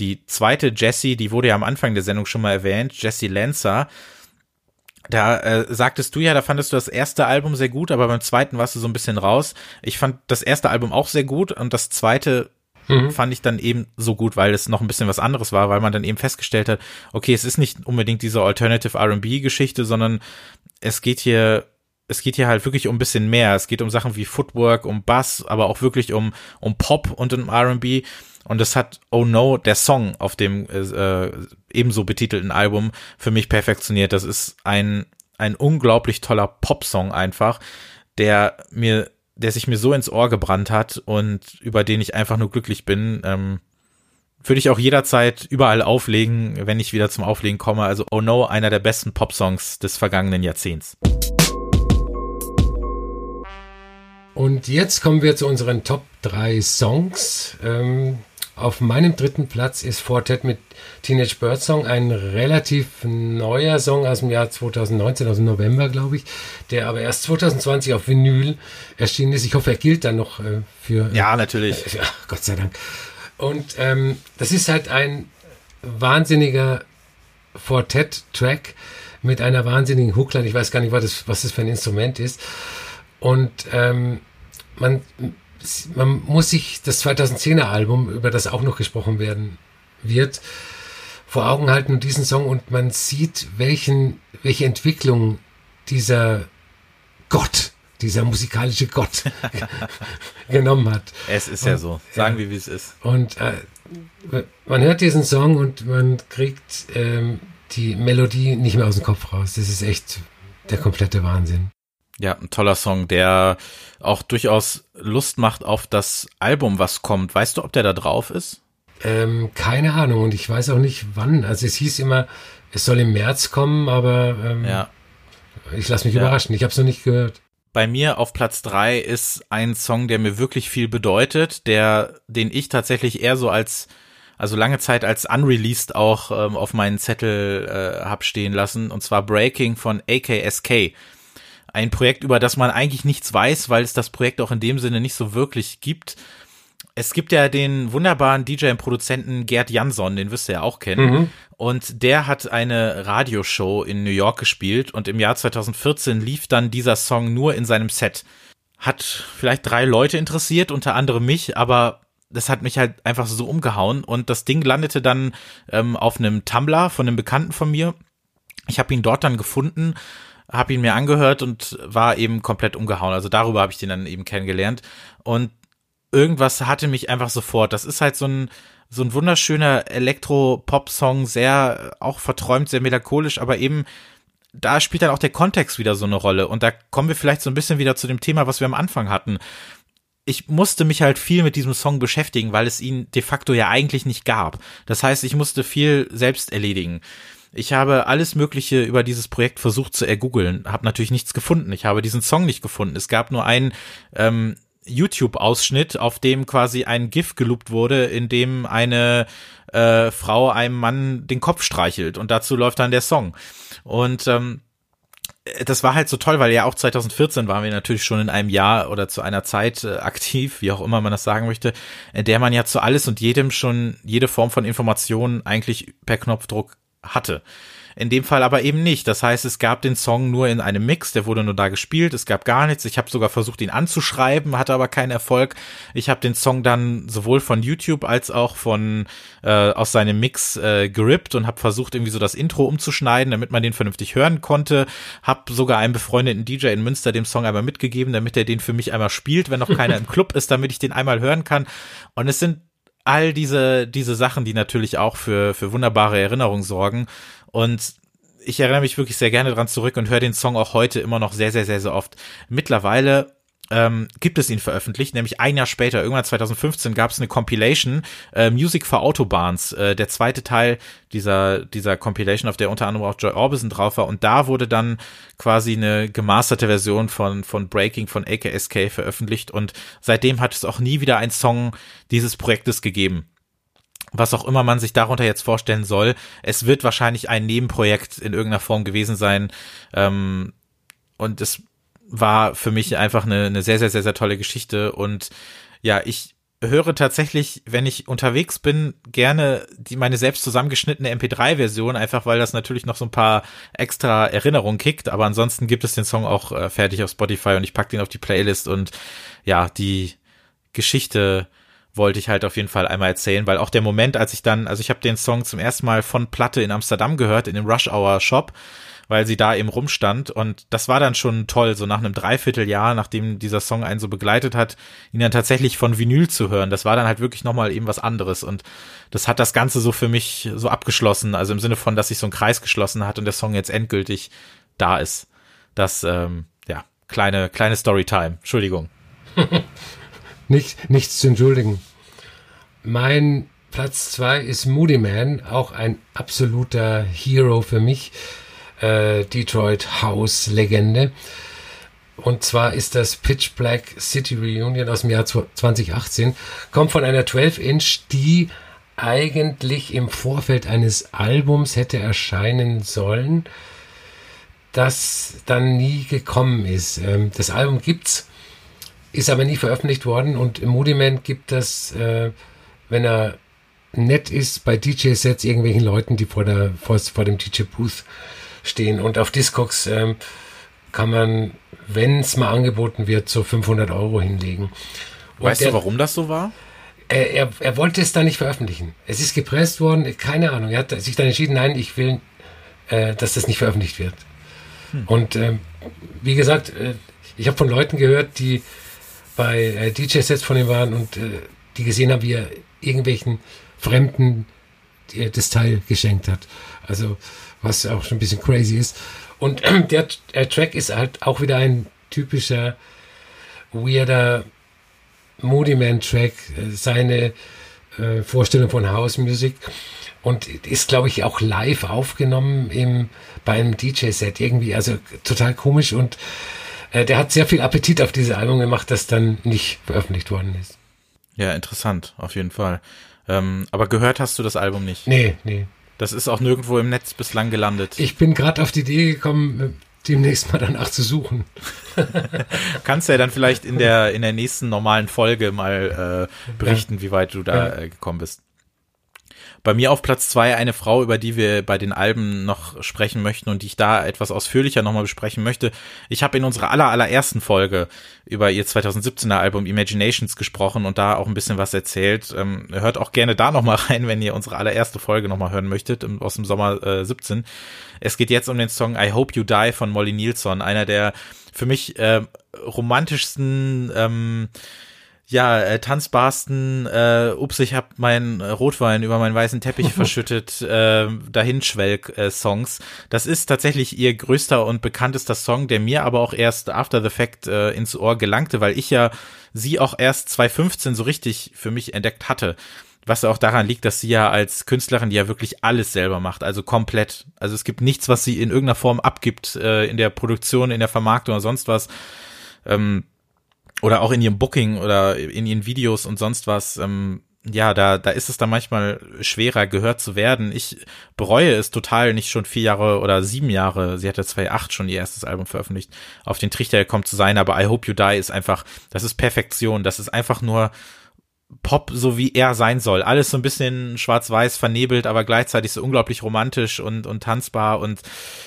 Die zweite Jessie, die wurde ja am Anfang der Sendung schon mal erwähnt, Jessie Lancer. Da äh, sagtest du ja, da fandest du das erste Album sehr gut, aber beim zweiten warst du so ein bisschen raus. Ich fand das erste Album auch sehr gut und das zweite Mhm. fand ich dann eben so gut, weil es noch ein bisschen was anderes war, weil man dann eben festgestellt hat, okay, es ist nicht unbedingt diese Alternative R&B Geschichte, sondern es geht hier es geht hier halt wirklich um ein bisschen mehr. Es geht um Sachen wie Footwork, um Bass, aber auch wirklich um um Pop und um R&B und das hat Oh No, der Song auf dem äh, ebenso betitelten Album für mich perfektioniert. Das ist ein ein unglaublich toller Popsong einfach, der mir der sich mir so ins Ohr gebrannt hat und über den ich einfach nur glücklich bin. Ähm, würde ich auch jederzeit überall auflegen, wenn ich wieder zum Auflegen komme. Also Oh No, einer der besten Popsongs des vergangenen Jahrzehnts. Und jetzt kommen wir zu unseren Top 3 Songs. Ähm, auf meinem dritten Platz ist Fortet mit Teenage Bird Song, ein relativ neuer Song aus dem Jahr 2019, aus dem November, glaube ich, der aber erst 2020 auf Vinyl erschienen ist. Ich hoffe, er gilt dann noch äh, für. Ja, natürlich. Äh, ja, Gott sei Dank. Und ähm, das ist halt ein wahnsinniger Fortet-Track mit einer wahnsinnigen Hookline. Ich weiß gar nicht, was das, was das für ein Instrument ist. Und ähm, man, man muss sich das 2010er Album, über das auch noch gesprochen werden wird, vor Augen halten und diesen Song und man sieht, welchen, welche Entwicklung dieser Gott, dieser musikalische Gott genommen hat. Es ist ja so. Sagen wir, wie es ist. Und äh, man hört diesen Song und man kriegt ähm, die Melodie nicht mehr aus dem Kopf raus. Das ist echt der komplette Wahnsinn. Ja, ein toller Song, der auch durchaus Lust macht auf das Album, was kommt. Weißt du, ob der da drauf ist? Ähm, keine Ahnung und ich weiß auch nicht wann. Also es hieß immer, es soll im März kommen, aber ähm, Ja. ich lasse mich Ja. überraschen. Ich habe es noch nicht gehört. Bei mir auf Platz drei ist ein Song, der mir wirklich viel bedeutet, der, den ich tatsächlich eher so als, also lange Zeit als unreleased auch ähm, auf meinen Zettel äh, hab stehen lassen, und zwar Breaking von AKSK. Ein Projekt, über das man eigentlich nichts weiß, weil es das Projekt auch in dem Sinne nicht so wirklich gibt. Es gibt ja den wunderbaren DJ und Produzenten Gerd Jansson, den wirst du ja auch kennen. Und der hat eine Radioshow in New York gespielt und im Jahr 2014 lief dann dieser Song nur in seinem Set. Hat vielleicht drei Leute interessiert, unter anderem mich, aber das hat mich halt einfach so umgehauen und das Ding landete dann ähm, auf einem Tumblr von einem Bekannten von mir. Ich habe ihn dort dann gefunden, habe ihn mir angehört und war eben komplett umgehauen. Also darüber habe ich den dann eben kennengelernt und irgendwas hatte mich einfach sofort. Das ist halt so ein so ein wunderschöner Elektro-Pop-Song, sehr auch verträumt, sehr melancholisch, aber eben da spielt dann auch der Kontext wieder so eine Rolle. Und da kommen wir vielleicht so ein bisschen wieder zu dem Thema, was wir am Anfang hatten. Ich musste mich halt viel mit diesem Song beschäftigen, weil es ihn de facto ja eigentlich nicht gab. Das heißt, ich musste viel selbst erledigen. Ich habe alles Mögliche über dieses Projekt versucht zu ergoogeln, habe natürlich nichts gefunden. Ich habe diesen Song nicht gefunden. Es gab nur einen ähm, YouTube-Ausschnitt, auf dem quasi ein GIF geloopt wurde, in dem eine äh, Frau einem Mann den Kopf streichelt und dazu läuft dann der Song. Und ähm, das war halt so toll, weil ja auch 2014 waren wir natürlich schon in einem Jahr oder zu einer Zeit äh, aktiv, wie auch immer man das sagen möchte, in der man ja zu alles und jedem schon jede Form von Informationen eigentlich per Knopfdruck hatte. In dem Fall aber eben nicht. Das heißt, es gab den Song nur in einem Mix, der wurde nur da gespielt, es gab gar nichts. Ich habe sogar versucht, ihn anzuschreiben, hatte aber keinen Erfolg. Ich habe den Song dann sowohl von YouTube als auch von äh, aus seinem Mix äh, gerippt und habe versucht, irgendwie so das Intro umzuschneiden, damit man den vernünftig hören konnte. Hab sogar einem befreundeten DJ in Münster dem Song einmal mitgegeben, damit er den für mich einmal spielt, wenn noch keiner im Club ist, damit ich den einmal hören kann. Und es sind all diese, diese Sachen, die natürlich auch für, für wunderbare Erinnerungen sorgen. Und ich erinnere mich wirklich sehr gerne dran zurück und höre den Song auch heute immer noch sehr, sehr, sehr, sehr oft. Mittlerweile ähm, gibt es ihn veröffentlicht, nämlich ein Jahr später, irgendwann 2015, gab es eine Compilation, äh, Music for Autobahns, äh, der zweite Teil dieser, dieser Compilation, auf der unter anderem auch Joy Orbison drauf war. Und da wurde dann quasi eine gemasterte Version von, von Breaking von AKSK veröffentlicht. Und seitdem hat es auch nie wieder einen Song dieses Projektes gegeben was auch immer man sich darunter jetzt vorstellen soll. Es wird wahrscheinlich ein Nebenprojekt in irgendeiner Form gewesen sein. Ähm, und es war für mich einfach eine, eine sehr, sehr, sehr, sehr tolle Geschichte. Und ja, ich höre tatsächlich, wenn ich unterwegs bin, gerne die meine selbst zusammengeschnittene MP3-Version, einfach weil das natürlich noch so ein paar extra Erinnerungen kickt. Aber ansonsten gibt es den Song auch äh, fertig auf Spotify und ich pack den auf die Playlist und ja, die Geschichte wollte ich halt auf jeden Fall einmal erzählen, weil auch der Moment, als ich dann, also ich habe den Song zum ersten Mal von Platte in Amsterdam gehört, in dem Rush Hour Shop, weil sie da eben rumstand und das war dann schon toll, so nach einem Dreivierteljahr, nachdem dieser Song einen so begleitet hat, ihn dann tatsächlich von Vinyl zu hören, das war dann halt wirklich nochmal eben was anderes und das hat das Ganze so für mich so abgeschlossen, also im Sinne von, dass sich so ein Kreis geschlossen hat und der Song jetzt endgültig da ist. Das, ähm, ja, kleine, kleine Storytime, Entschuldigung. Nicht, nichts zu entschuldigen. Mein Platz zwei ist Moody Man, auch ein absoluter Hero für mich. Äh, Detroit House Legende. Und zwar ist das Pitch Black City Reunion aus dem Jahr 2018. Kommt von einer 12-Inch, die eigentlich im Vorfeld eines Albums hätte erscheinen sollen, das dann nie gekommen ist. Ähm, das Album gibt's, ist aber nie veröffentlicht worden und im Moodiment gibt das, äh, wenn er nett ist, bei DJ-Sets irgendwelchen Leuten, die vor, der, vor, vor dem DJ-Booth stehen. Und auf Discogs ähm, kann man, wenn es mal angeboten wird, so 500 Euro hinlegen. Und Weißt der- du, warum das so war? er, er, er wollte es dann nicht veröffentlichen. Es ist gepresst worden, keine Ahnung. Er hat sich dann entschieden, nein, ich will, äh, dass das nicht veröffentlicht wird. Und ähm, wie gesagt, äh, ich habe von Leuten gehört, die bei äh, DJ-Sets von ihm waren und äh, die gesehen haben, wie er irgendwelchen Fremden äh, das Teil geschenkt hat. Also was auch schon ein bisschen crazy ist. Und der, der Track ist halt auch wieder ein typischer weirder Moody Man Track, seine äh, Vorstellung von House Music und ist, glaube ich, auch live aufgenommen im, beim DJ-Set irgendwie, also total komisch und äh, der hat sehr viel Appetit auf diese Album gemacht, das dann nicht veröffentlicht worden ist. Ja, interessant, auf jeden Fall. Ähm, aber gehört hast du das Album nicht? Nee, nee. Das ist auch nirgendwo im Netz bislang gelandet. Ich bin gerade auf die Idee gekommen, demnächst mal danach zu suchen. Kannst ja dann vielleicht in der in der nächsten normalen Folge mal äh, berichten, ja. wie weit du da äh, gekommen bist. Bei mir auf Platz zwei eine Frau, über die wir bei den Alben noch sprechen möchten und die ich da etwas ausführlicher nochmal besprechen möchte. Ich habe in unserer aller, allerersten Folge über ihr 2017er Album Imaginations gesprochen und da auch ein bisschen was erzählt. Ähm, hört auch gerne da nochmal rein, wenn ihr unsere allererste Folge nochmal hören möchtet, aus dem Sommer äh, 17. Es geht jetzt um den Song I Hope You Die von Molly Nielsen, einer der für mich äh, romantischsten ähm, ja, äh, tanzbarsten, äh, ups, ich hab meinen Rotwein über meinen weißen Teppich verschüttet, äh, Dahinschwelg-Songs. Äh, das ist tatsächlich ihr größter und bekanntester Song, der mir aber auch erst after the fact äh, ins Ohr gelangte, weil ich ja sie auch erst 2015 so richtig für mich entdeckt hatte. Was auch daran liegt, dass sie ja als Künstlerin, die ja wirklich alles selber macht, also komplett. Also es gibt nichts, was sie in irgendeiner Form abgibt, äh, in der Produktion, in der Vermarktung oder sonst was. Ähm, oder auch in ihrem Booking oder in ihren Videos und sonst was, ähm, ja, da, da ist es dann manchmal schwerer, gehört zu werden. Ich bereue es total, nicht schon vier Jahre oder sieben Jahre, sie hatte 2008 schon ihr erstes Album veröffentlicht, auf den Trichter gekommen zu sein, aber I Hope You Die ist einfach, das ist Perfektion, das ist einfach nur Pop, so wie er sein soll. Alles so ein bisschen schwarz-weiß vernebelt, aber gleichzeitig so unglaublich romantisch und, und tanzbar und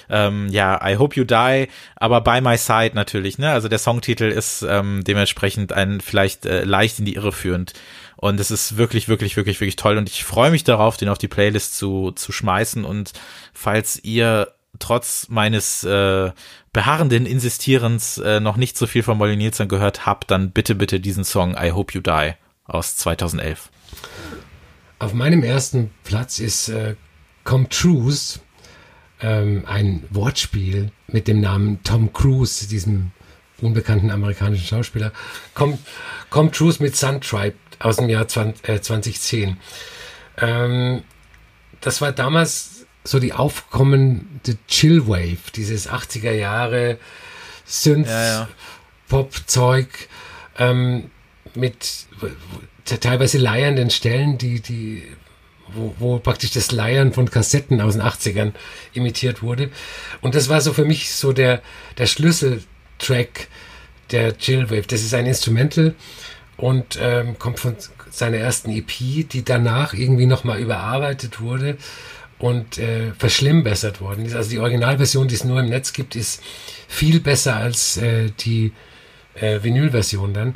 ähm, ja, I Hope You Die, aber By My Side natürlich, ne? Also der Songtitel ist ähm, dementsprechend ein vielleicht äh, leicht in die Irre führend. Und es ist wirklich, wirklich, wirklich, wirklich toll. Und ich freue mich darauf, den auf die Playlist zu, zu schmeißen. Und falls ihr trotz meines äh, beharrenden Insistierens äh, noch nicht so viel von Molly Nielsen gehört habt, dann bitte, bitte diesen Song I Hope You Die aus 2011. Auf meinem ersten Platz ist äh, Come Trues, ähm, ein Wortspiel mit dem Namen Tom Cruise, diesem unbekannten amerikanischen Schauspieler. Come, Come Trues mit Sun Tribe aus dem Jahr 20, äh, 2010. Ähm, das war damals so die aufkommende Chill Wave, dieses 80er Jahre Synth, ja, ja. Ähm, mit teilweise leiernden Stellen, die, die, wo, wo praktisch das Leiern von Kassetten aus den 80ern imitiert wurde. Und das war so für mich so der, der Schlüsseltrack der Chillwave. Das ist ein Instrumental und ähm, kommt von seiner ersten EP, die danach irgendwie nochmal überarbeitet wurde und äh, verschlimmbessert worden ist. Also die Originalversion, die es nur im Netz gibt, ist viel besser als äh, die äh, Vinylversion dann.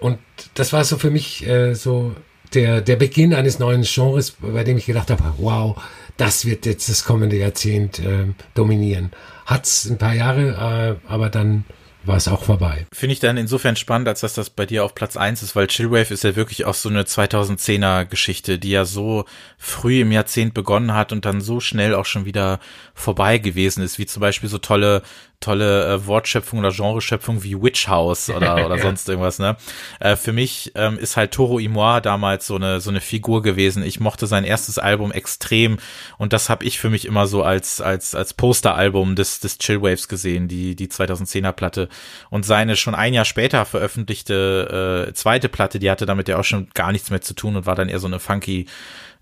Und das war so für mich äh, so der, der Beginn eines neuen Genres, bei dem ich gedacht habe, wow, das wird jetzt das kommende Jahrzehnt äh, dominieren. Hat's ein paar Jahre, äh, aber dann war es auch vorbei. Finde ich dann insofern spannend, als dass das bei dir auf Platz eins ist, weil Chillwave ist ja wirklich auch so eine 2010er Geschichte, die ja so früh im Jahrzehnt begonnen hat und dann so schnell auch schon wieder vorbei gewesen ist, wie zum Beispiel so tolle tolle äh, Wortschöpfung oder Genreschöpfung wie Witch House oder, oder sonst irgendwas, ne? Äh, für mich ähm, ist halt Toro Imoa damals so eine, so eine Figur gewesen. Ich mochte sein erstes Album extrem und das habe ich für mich immer so als, als, als Posteralbum des, des Chillwaves gesehen, die, die 2010er Platte. Und seine schon ein Jahr später veröffentlichte äh, zweite Platte, die hatte damit ja auch schon gar nichts mehr zu tun und war dann eher so eine funky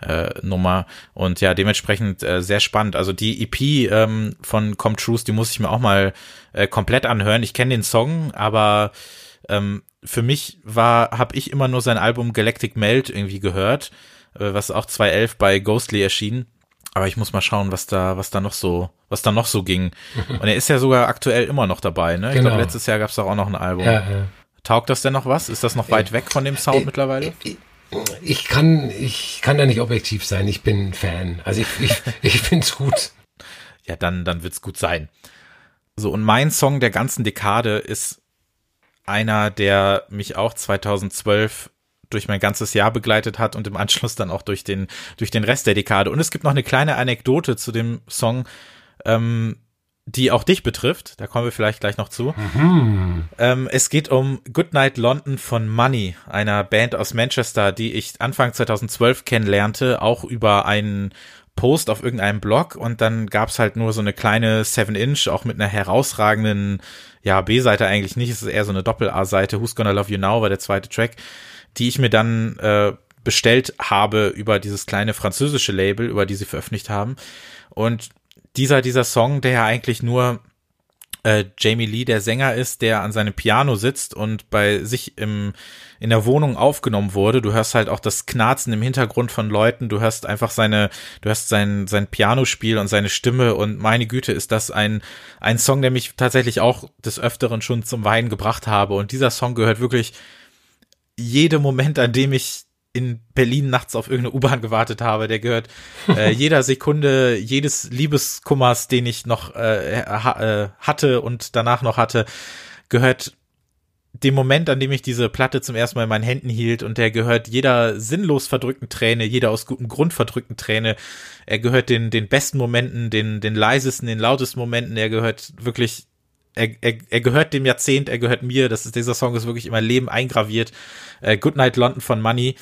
äh, Nummer. Und ja, dementsprechend äh, sehr spannend. Also die EP ähm, von Com Truth, die muss ich mir auch mal äh, komplett anhören. Ich kenne den Song, aber ähm, für mich war, habe ich immer nur sein Album Galactic Melt irgendwie gehört, äh, was auch 2011 bei Ghostly erschien. Aber ich muss mal schauen, was da, was da noch so, was da noch so ging. Und er ist ja sogar aktuell immer noch dabei, ne? Ich genau. glaube, letztes Jahr gab es auch noch ein Album. Ja, ja. Taugt das denn noch was? Ist das noch weit weg von dem Sound äh, mittlerweile? Ich kann, ich kann da nicht objektiv sein. Ich bin Fan. Also ich, ich, ich finde es gut. Ja, dann, dann wird's gut sein. So, und mein Song der ganzen Dekade ist einer, der mich auch 2012 durch mein ganzes Jahr begleitet hat und im Anschluss dann auch durch den, durch den Rest der Dekade. Und es gibt noch eine kleine Anekdote zu dem Song, ähm, die auch dich betrifft. Da kommen wir vielleicht gleich noch zu. Mhm. Ähm, es geht um Goodnight London von Money, einer Band aus Manchester, die ich Anfang 2012 kennenlernte, auch über einen Post auf irgendeinem Blog und dann gab's halt nur so eine kleine 7-Inch, auch mit einer herausragenden, ja, B-Seite eigentlich nicht, es ist eher so eine Doppel-A-Seite, Who's Gonna Love You Now war der zweite Track, die ich mir dann äh, bestellt habe über dieses kleine französische Label, über die sie veröffentlicht haben. Und dieser, dieser Song, der ja eigentlich nur äh, Jamie Lee, der Sänger ist, der an seinem Piano sitzt und bei sich im, in der Wohnung aufgenommen wurde. Du hörst halt auch das Knarzen im Hintergrund von Leuten. Du hörst einfach seine, du hörst sein, sein Pianospiel und seine Stimme. Und meine Güte, ist das ein, ein Song, der mich tatsächlich auch des Öfteren schon zum Weinen gebracht habe. Und dieser Song gehört wirklich jede Moment, an dem ich in Berlin nachts auf irgendeine U-Bahn gewartet habe, der gehört äh, jeder Sekunde jedes Liebeskummers, den ich noch äh, ha äh, hatte und danach noch hatte, gehört dem Moment, an dem ich diese Platte zum ersten Mal in meinen Händen hielt und der gehört jeder sinnlos verdrückten Träne, jeder aus gutem Grund verdrückten Träne. Er gehört den, den besten Momenten, den, den leisesten, den lautesten Momenten. Er gehört wirklich, er, er, er gehört dem Jahrzehnt, er gehört mir. Das ist, dieser Song ist wirklich in mein Leben eingraviert. Äh, Goodnight London von Money.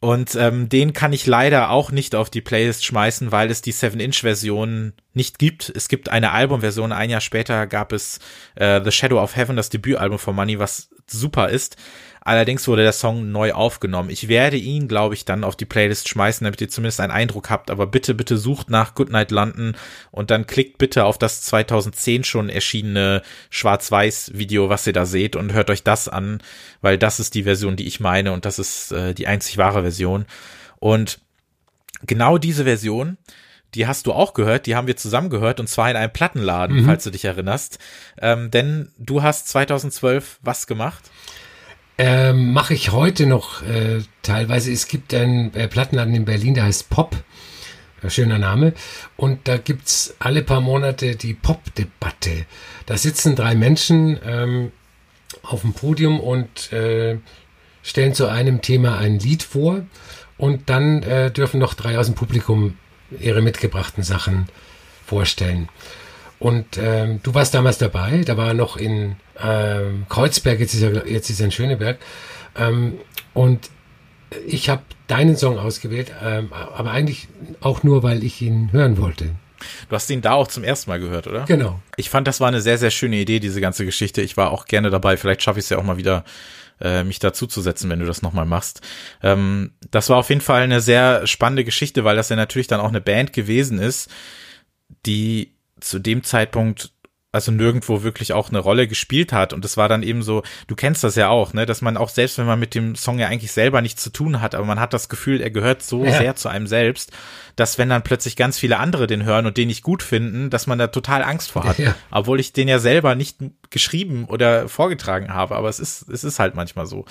Und ähm, den kann ich leider auch nicht auf die Playlist schmeißen, weil es die 7-Inch-Version nicht gibt. Es gibt eine Albumversion. Ein Jahr später gab es äh, The Shadow of Heaven, das Debütalbum von Money, was super ist. Allerdings wurde der Song neu aufgenommen. Ich werde ihn, glaube ich, dann auf die Playlist schmeißen, damit ihr zumindest einen Eindruck habt. Aber bitte, bitte sucht nach Goodnight London und dann klickt bitte auf das 2010 schon erschienene Schwarz-Weiß-Video, was ihr da seht und hört euch das an, weil das ist die Version, die ich meine und das ist äh, die einzig wahre Version. Und genau diese Version, die hast du auch gehört, die haben wir zusammen gehört und zwar in einem Plattenladen, mhm. falls du dich erinnerst. Ähm, denn du hast 2012 was gemacht? Ähm, Mache ich heute noch äh, teilweise. Es gibt einen äh, Plattenladen in Berlin, der heißt Pop. Schöner Name. Und da gibt's alle paar Monate die Pop-Debatte. Da sitzen drei Menschen ähm, auf dem Podium und äh, stellen zu einem Thema ein Lied vor. Und dann äh, dürfen noch drei aus dem Publikum ihre mitgebrachten Sachen vorstellen. Und ähm, du warst damals dabei, da war noch in ähm, Kreuzberg, jetzt ist er, jetzt ist er in Schöneberg. Ähm, und ich habe deinen Song ausgewählt, ähm, aber eigentlich auch nur, weil ich ihn hören wollte. Du hast ihn da auch zum ersten Mal gehört, oder? Genau. Ich fand, das war eine sehr, sehr schöne Idee, diese ganze Geschichte. Ich war auch gerne dabei. Vielleicht schaffe ich es ja auch mal wieder, äh, mich dazuzusetzen, wenn du das nochmal machst. Ähm, das war auf jeden Fall eine sehr spannende Geschichte, weil das ja natürlich dann auch eine Band gewesen ist, die zu dem Zeitpunkt also nirgendwo wirklich auch eine Rolle gespielt hat. Und es war dann eben so, du kennst das ja auch, ne, dass man auch selbst, wenn man mit dem Song ja eigentlich selber nichts zu tun hat, aber man hat das Gefühl, er gehört so ja. sehr zu einem selbst, dass wenn dann plötzlich ganz viele andere den hören und den nicht gut finden, dass man da total Angst vor hat. Ja. Obwohl ich den ja selber nicht geschrieben oder vorgetragen habe, aber es ist, es ist halt manchmal so.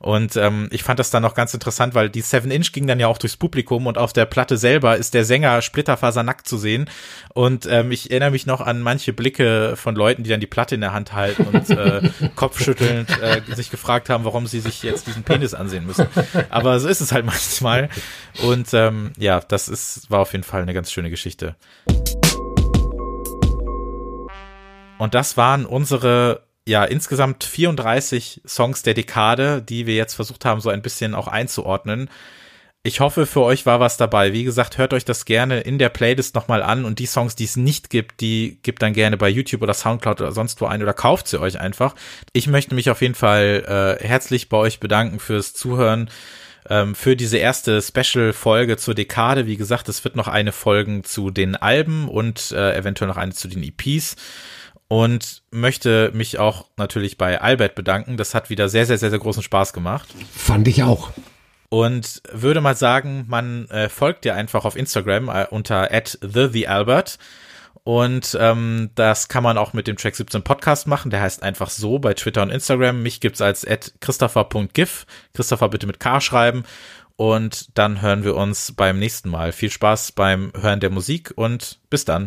Und ähm, ich fand das dann noch ganz interessant, weil die Seven Inch ging dann ja auch durchs Publikum und auf der Platte selber ist der Sänger splitterfasernackt zu sehen. Und ähm, ich erinnere mich noch an manche Blicke von Leuten, die dann die Platte in der Hand halten und äh, kopfschüttelnd äh, sich gefragt haben, warum sie sich jetzt diesen Penis ansehen müssen. Aber so ist es halt manchmal. Und ähm, ja, das ist, war auf jeden Fall eine ganz schöne Geschichte. Und das waren unsere ja, insgesamt 34 Songs der Dekade, die wir jetzt versucht haben, so ein bisschen auch einzuordnen. Ich hoffe, für euch war was dabei. Wie gesagt, hört euch das gerne in der Playlist nochmal an und die Songs, die es nicht gibt, die gibt dann gerne bei YouTube oder Soundcloud oder sonst wo ein oder kauft sie euch einfach. Ich möchte mich auf jeden Fall äh, herzlich bei euch bedanken fürs Zuhören, ähm, für diese erste Special-Folge zur Dekade. Wie gesagt, es wird noch eine Folgen zu den Alben und äh, eventuell noch eine zu den EPs und möchte mich auch natürlich bei Albert bedanken. Das hat wieder sehr, sehr, sehr, sehr großen Spaß gemacht. Fand ich auch. Und würde mal sagen, man äh, folgt dir einfach auf Instagram äh, unter at the Und ähm, das kann man auch mit dem Track 17 Podcast machen. Der heißt einfach so bei Twitter und Instagram. Mich gibt's als at christopher.gif. Christopher bitte mit K schreiben. Und dann hören wir uns beim nächsten Mal. Viel Spaß beim Hören der Musik und bis dann.